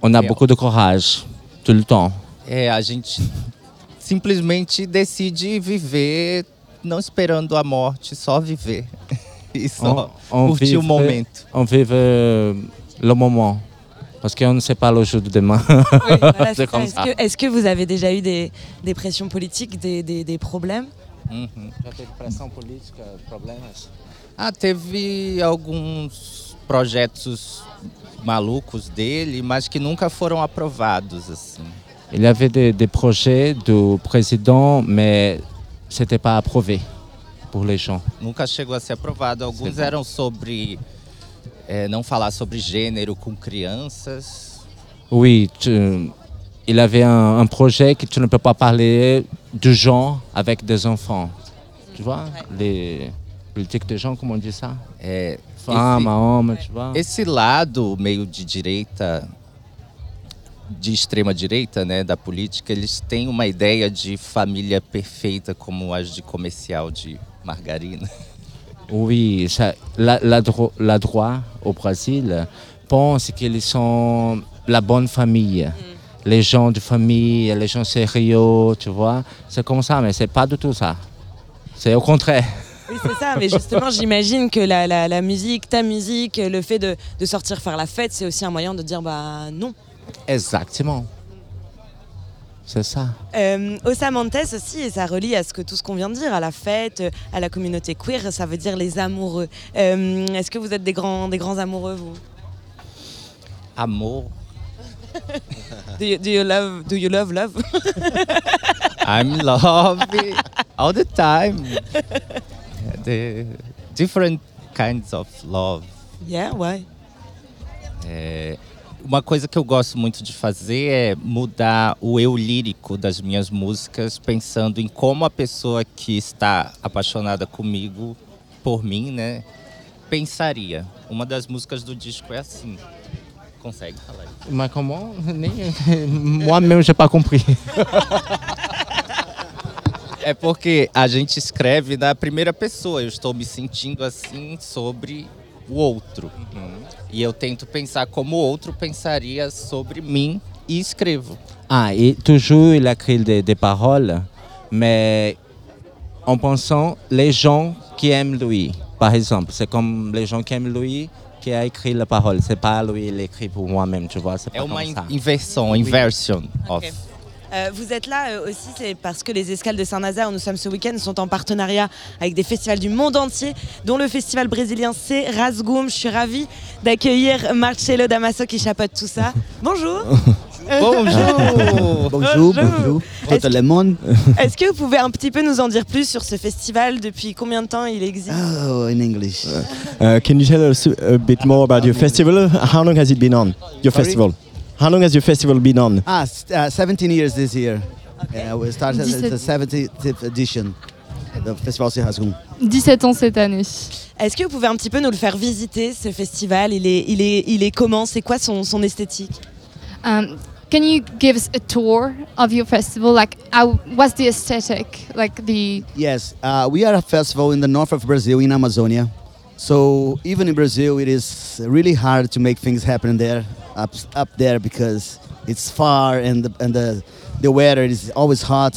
On a É. de courage, tout le temps. É, a gente simplesmente decide viver não esperando a morte, só viver. (laughs) E só curtir vive, o momento. On vive le moment. Parce qu'on ne sait pas le jour de demain. Voilà, (laughs) ça. comme Est-ce ça. que, est-ce que vous avez déjà eu des, des pressions politiques, des, des- des problèmes Uhum. Já teve pressão política, problemas? Ah, teve alguns projetos malucos dele, mas que nunca foram aprovados, assim. Y avait des, des projets du président, mais c'était pas approuvé pour les gens. Nunca chegou a ser aprovado. Alguns eram sobre é, não falar sobre gênero com crianças. Oui, tu- il avait un, un projet que tu ne peux pas parler du genre avec des enfants. tu vois, les politiques de gens, comment on dit ça É, Fama, homem, tu vois. esse lado meio de direita, de extrema direita, né, da política, eles têm uma ideia de família perfeita como as de comercial de margarina. Oui, ça, la, la, dro- la droite au Brésil pense qu'ils sont la bonne famille. Les gens de famille, les gens sérieux, tu vois. C'est comme ça, mais c'est pas du tout ça. C'est au contraire. Oui, c'est ça, mais justement, j'imagine que la, la- la musique, ta musique, le fait de, de sortir faire la fête, c'est aussi un moyen de dire bah non. Exactement. C'est ça. Euh, Osamantes aussi, et ça relie à ce que tout ce qu'on vient de dire, à la fête, à la communauté queer, ça veut dire les amoureux. Euh, Est-ce que vous êtes des grands, des grands amoureux, vous? Amor, (laughs) do you, do you love, do you love love (laughs) I'm love all the time. The different kinds of love. Yeah, why É, uma coisa que eu gosto muito de fazer é mudar o eu lírico das minhas músicas, pensando em como a pessoa que está apaixonada comigo, por mim, né, pensaria. Uma das músicas do disco é assim. Consegue falar isso? Mais comment (laughs) Nem- Moi-même, j'ai pas compris. É porque a gente escreve na primeira pessoa. Eu estou me sentindo assim sobre o outro. E eu tento pensar como o outro pensaria sobre mim e escrevo. Ah, et toujours, il a écrit des, des paroles, mais en pensant les gens qui aiment lui. Par exemple, c'est comme les gens qui aiment lui qui a écrit la parole. C'est pas lui, il écrit pour moi-même, tu vois. C'est pas comme ça. Oui. inversion of. Euh, vous êtes là euh, aussi, c'est parce que les escales de Saint-Nazaire où nous sommes ce week-end sont en partenariat avec des festivals du monde entier, dont le festival brésilien c'est Rasgoum. Je suis ravie d'accueillir Marcelo Damaso qui chapeaute tout ça. (laughs) Bonjour. (laughs) Bonjour. Bonjour, bonjour. Tout le monde. (laughs) Est-ce que vous pouvez un petit peu nous en dire plus sur ce festival Depuis combien de temps il existe Oh, in English. Uh, can you tell us a bit more about your festival? How long has it been on? Your Sorry? festival? How long has your festival been on? Ah, uh, 17 years this year. Uh, we started at the 70th edition. The festival de Hasgoum. 17 ans cette année. Est-ce que vous pouvez un petit peu nous le faire visiter ce festival? Il est, il est, il est comment? C'est quoi son, son esthétique? Um, can you give us a tour of your festival? Like, what's the aesthetic? Like the Yes, uh, we are a festival in the north of Brazil, in Amazonia. So even in Brazil, it is really hard to make things happen there, up, up there, because it's far and the, and the, the weather is always hot.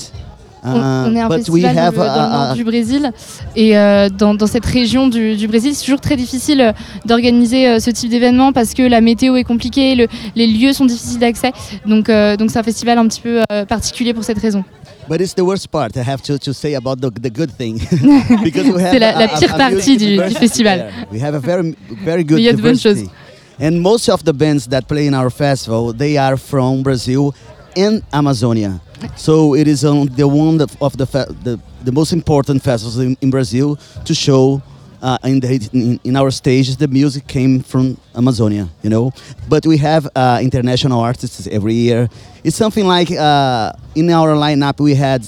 On, Uh, on est un but we festival dans have le, a- nord a- du Brésil et euh, dans, dans cette région du, du Brésil, c'est toujours très difficile euh, d'organiser euh, ce type d'événement parce que la météo est compliquée, le- les lieux sont difficiles d'accès. Donc, euh, donc c'est un festival un petit peu euh, particulier pour cette raison. But it's the worst part. I have to, to say about the, the good thing. (laughs) Because we have C'est la- a- la a- pire a partie du- du diversity festival. there. We have a very, very good il y a de bonnes diversity. And most of the bands that play in our festival, they are from Brazil and Amazonia. So it is on the one of, the, the the most important festivals in, in Brazil to show uh, in, the, in, in our stages the music came from Amazonia, you know. But we have uh, international artists every year. It's something like uh, in our lineup we had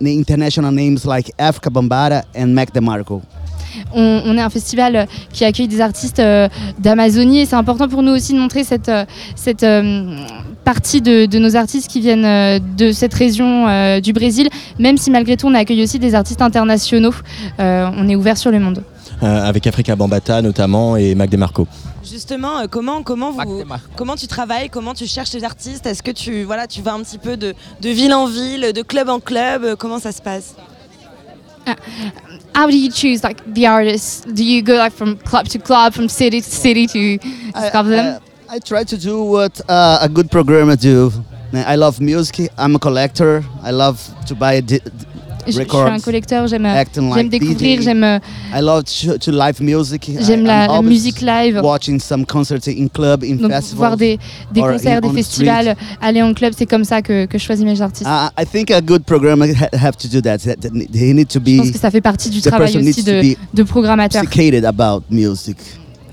international names like Africa Bambara and Mac DeMarco. On, on est un festival euh, qui accueille des artistes euh, d'Amazonie et c'est important pour nous aussi de montrer cette, euh, cette euh, partie de, de nos artistes qui viennent euh, de cette région euh, du Brésil, même si malgré tout on accueille aussi des artistes internationaux. Euh, on est ouvert sur le monde. Euh, avec Africa Bambata notamment et Mac DeMarco. Justement, euh, comment, comment, vous, comment tu travailles Comment tu cherches les artistes? Est-ce que tu, voilà, tu vas un petit peu de, de ville en ville, de club en club? Comment ça se passe? How do you choose like the artists? Do you go like from club to club, from city to city to discover them? I try to do what uh, a good programmer do. I love music. I'm a collector. I love to buy Je, suis un collecteur, j'aime euh, like découvrir, j'aime euh, I love to, to live music. J'aime la- musique live. Watching some concerts in club, in donc festivals. voir des, concerts, in- des festivals, aller en club, c'est comme ça que, que je choisis mes artistes. Uh, I think a good programmer ha- have to do that. That- that They need to be. je pense que ça fait partie du travail aussi de, de programmateur. educated about music.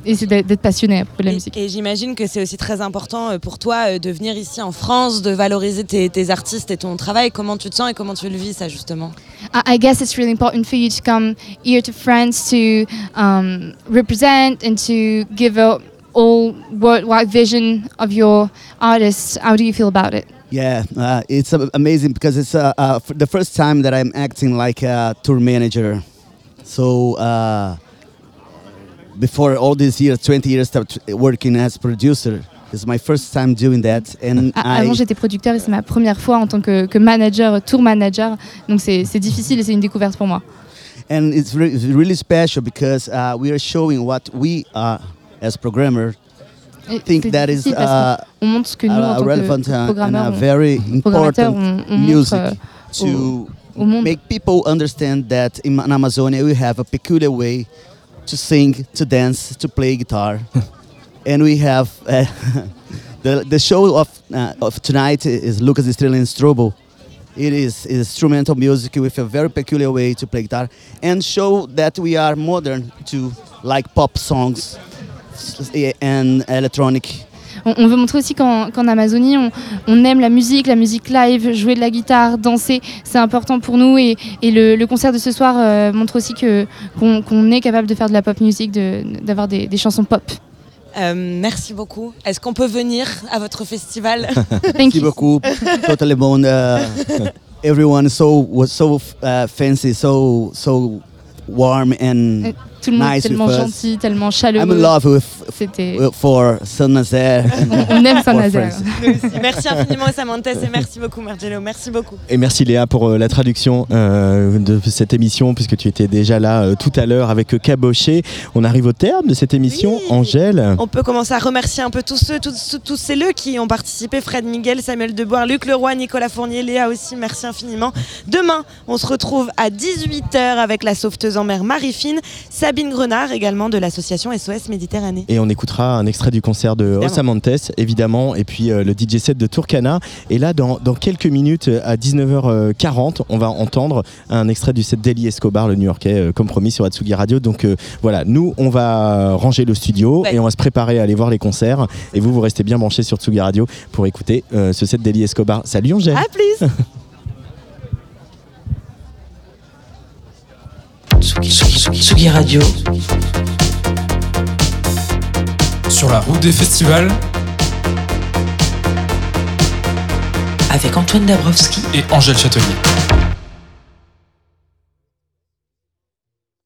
Et c'est d'être passionné après de la musique. Et j'imagine que c'est aussi très important euh, pour toi euh, de venir ici en France, de valoriser tes, tes artistes et ton travail. Comment tu te sens et comment tu le vis ça justement? I, I guess it's really important for you to come here to France to um, represent and to give a all worldwide vision of your artists. How do you feel about it? Yeah, uh, it's uh, amazing because it's uh, uh, f- the first time that I'm acting like a tour manager. So uh, before all these years, 20 years working as producer, it's my first time doing that, and A- I Avant, j'étais producteur et c'est ma première fois en tant que, que manager, tour manager. Donc c'est difficile et c'est une découverte pour moi. and it's, re- really special because uh, we are showing what we are as programmer. Et think that is uh, qu'on montre ce que nous, en uh, que relevant uh, and a very important on- on montre, music euh, to au monde. make people understand that in, in Amazonia we have a peculiar way to sing, to dance, to play guitar, (laughs) and we have uh, (laughs) the the show of uh, of tonight is Lucas Estrela and Strobo. It is, is instrumental music with a very peculiar way to play guitar and show that we are modern to like pop songs and electronic On, on veut montrer aussi qu'en qu'en Amazonie, on, on aime la musique, la musique live, jouer de la guitare, danser, c'est important pour nous. Et, et le, le concert de ce soir euh, montre aussi que- qu'on qu'on est capable de faire de la pop music, de- d'avoir des, des chansons pop. Euh, Merci beaucoup. Est-ce qu'on peut venir à votre festival? (laughs) Merci beaucoup. totally bon. Uh, everyone so was so uh, fancy, so so warm and Tout le monde est nice tellement gentil, tellement chaleureux. I'm in love with, C'était- with- for Saint-Nazaire. On- (laughs) on aime Saint-Nazaire. Merci infiniment Samantes et merci beaucoup Marcello. Merci beaucoup. Et merci Léa pour euh, la traduction euh, de cette émission, puisque tu étais déjà là euh, tout à l'heure avec Cabochet. On arrive au terme de cette émission. Angèle On peut commencer à remercier un peu tous ceux, tous, ces leux qui ont participé. Fred Miguel, Samuel Deboire, Luc Leroy, Nicolas Fournier, Léa aussi. Merci infiniment. Demain, on se retrouve à 18h avec la sauveteuse en mer Marie-Fine, Sabine Grenard également de l'association SOS Méditerranée. Et on écoutera un extrait du concert de. Osamantes, évidemment, et puis euh, le DJ set de Turkana. Et là, dans, dans quelques minutes, euh, à 19h40, on va entendre un extrait du set d'Eli Escobar, le New-Yorkais, euh, comme promis sur Atsugi Radio. Donc euh, voilà, nous, on va ranger le studio Ouais. et on va se préparer à aller voir les concerts. Et vous, vous restez bien branchés sur Tsugi Radio pour écouter ce set d'Eli Escobar. Salut Angèle À plus (laughs) Tsugi, Tsugi, Tsugi, Tsugi Radio. Sur la route des festivals Avec Antoine Dabrowski et Angèle Châtelier.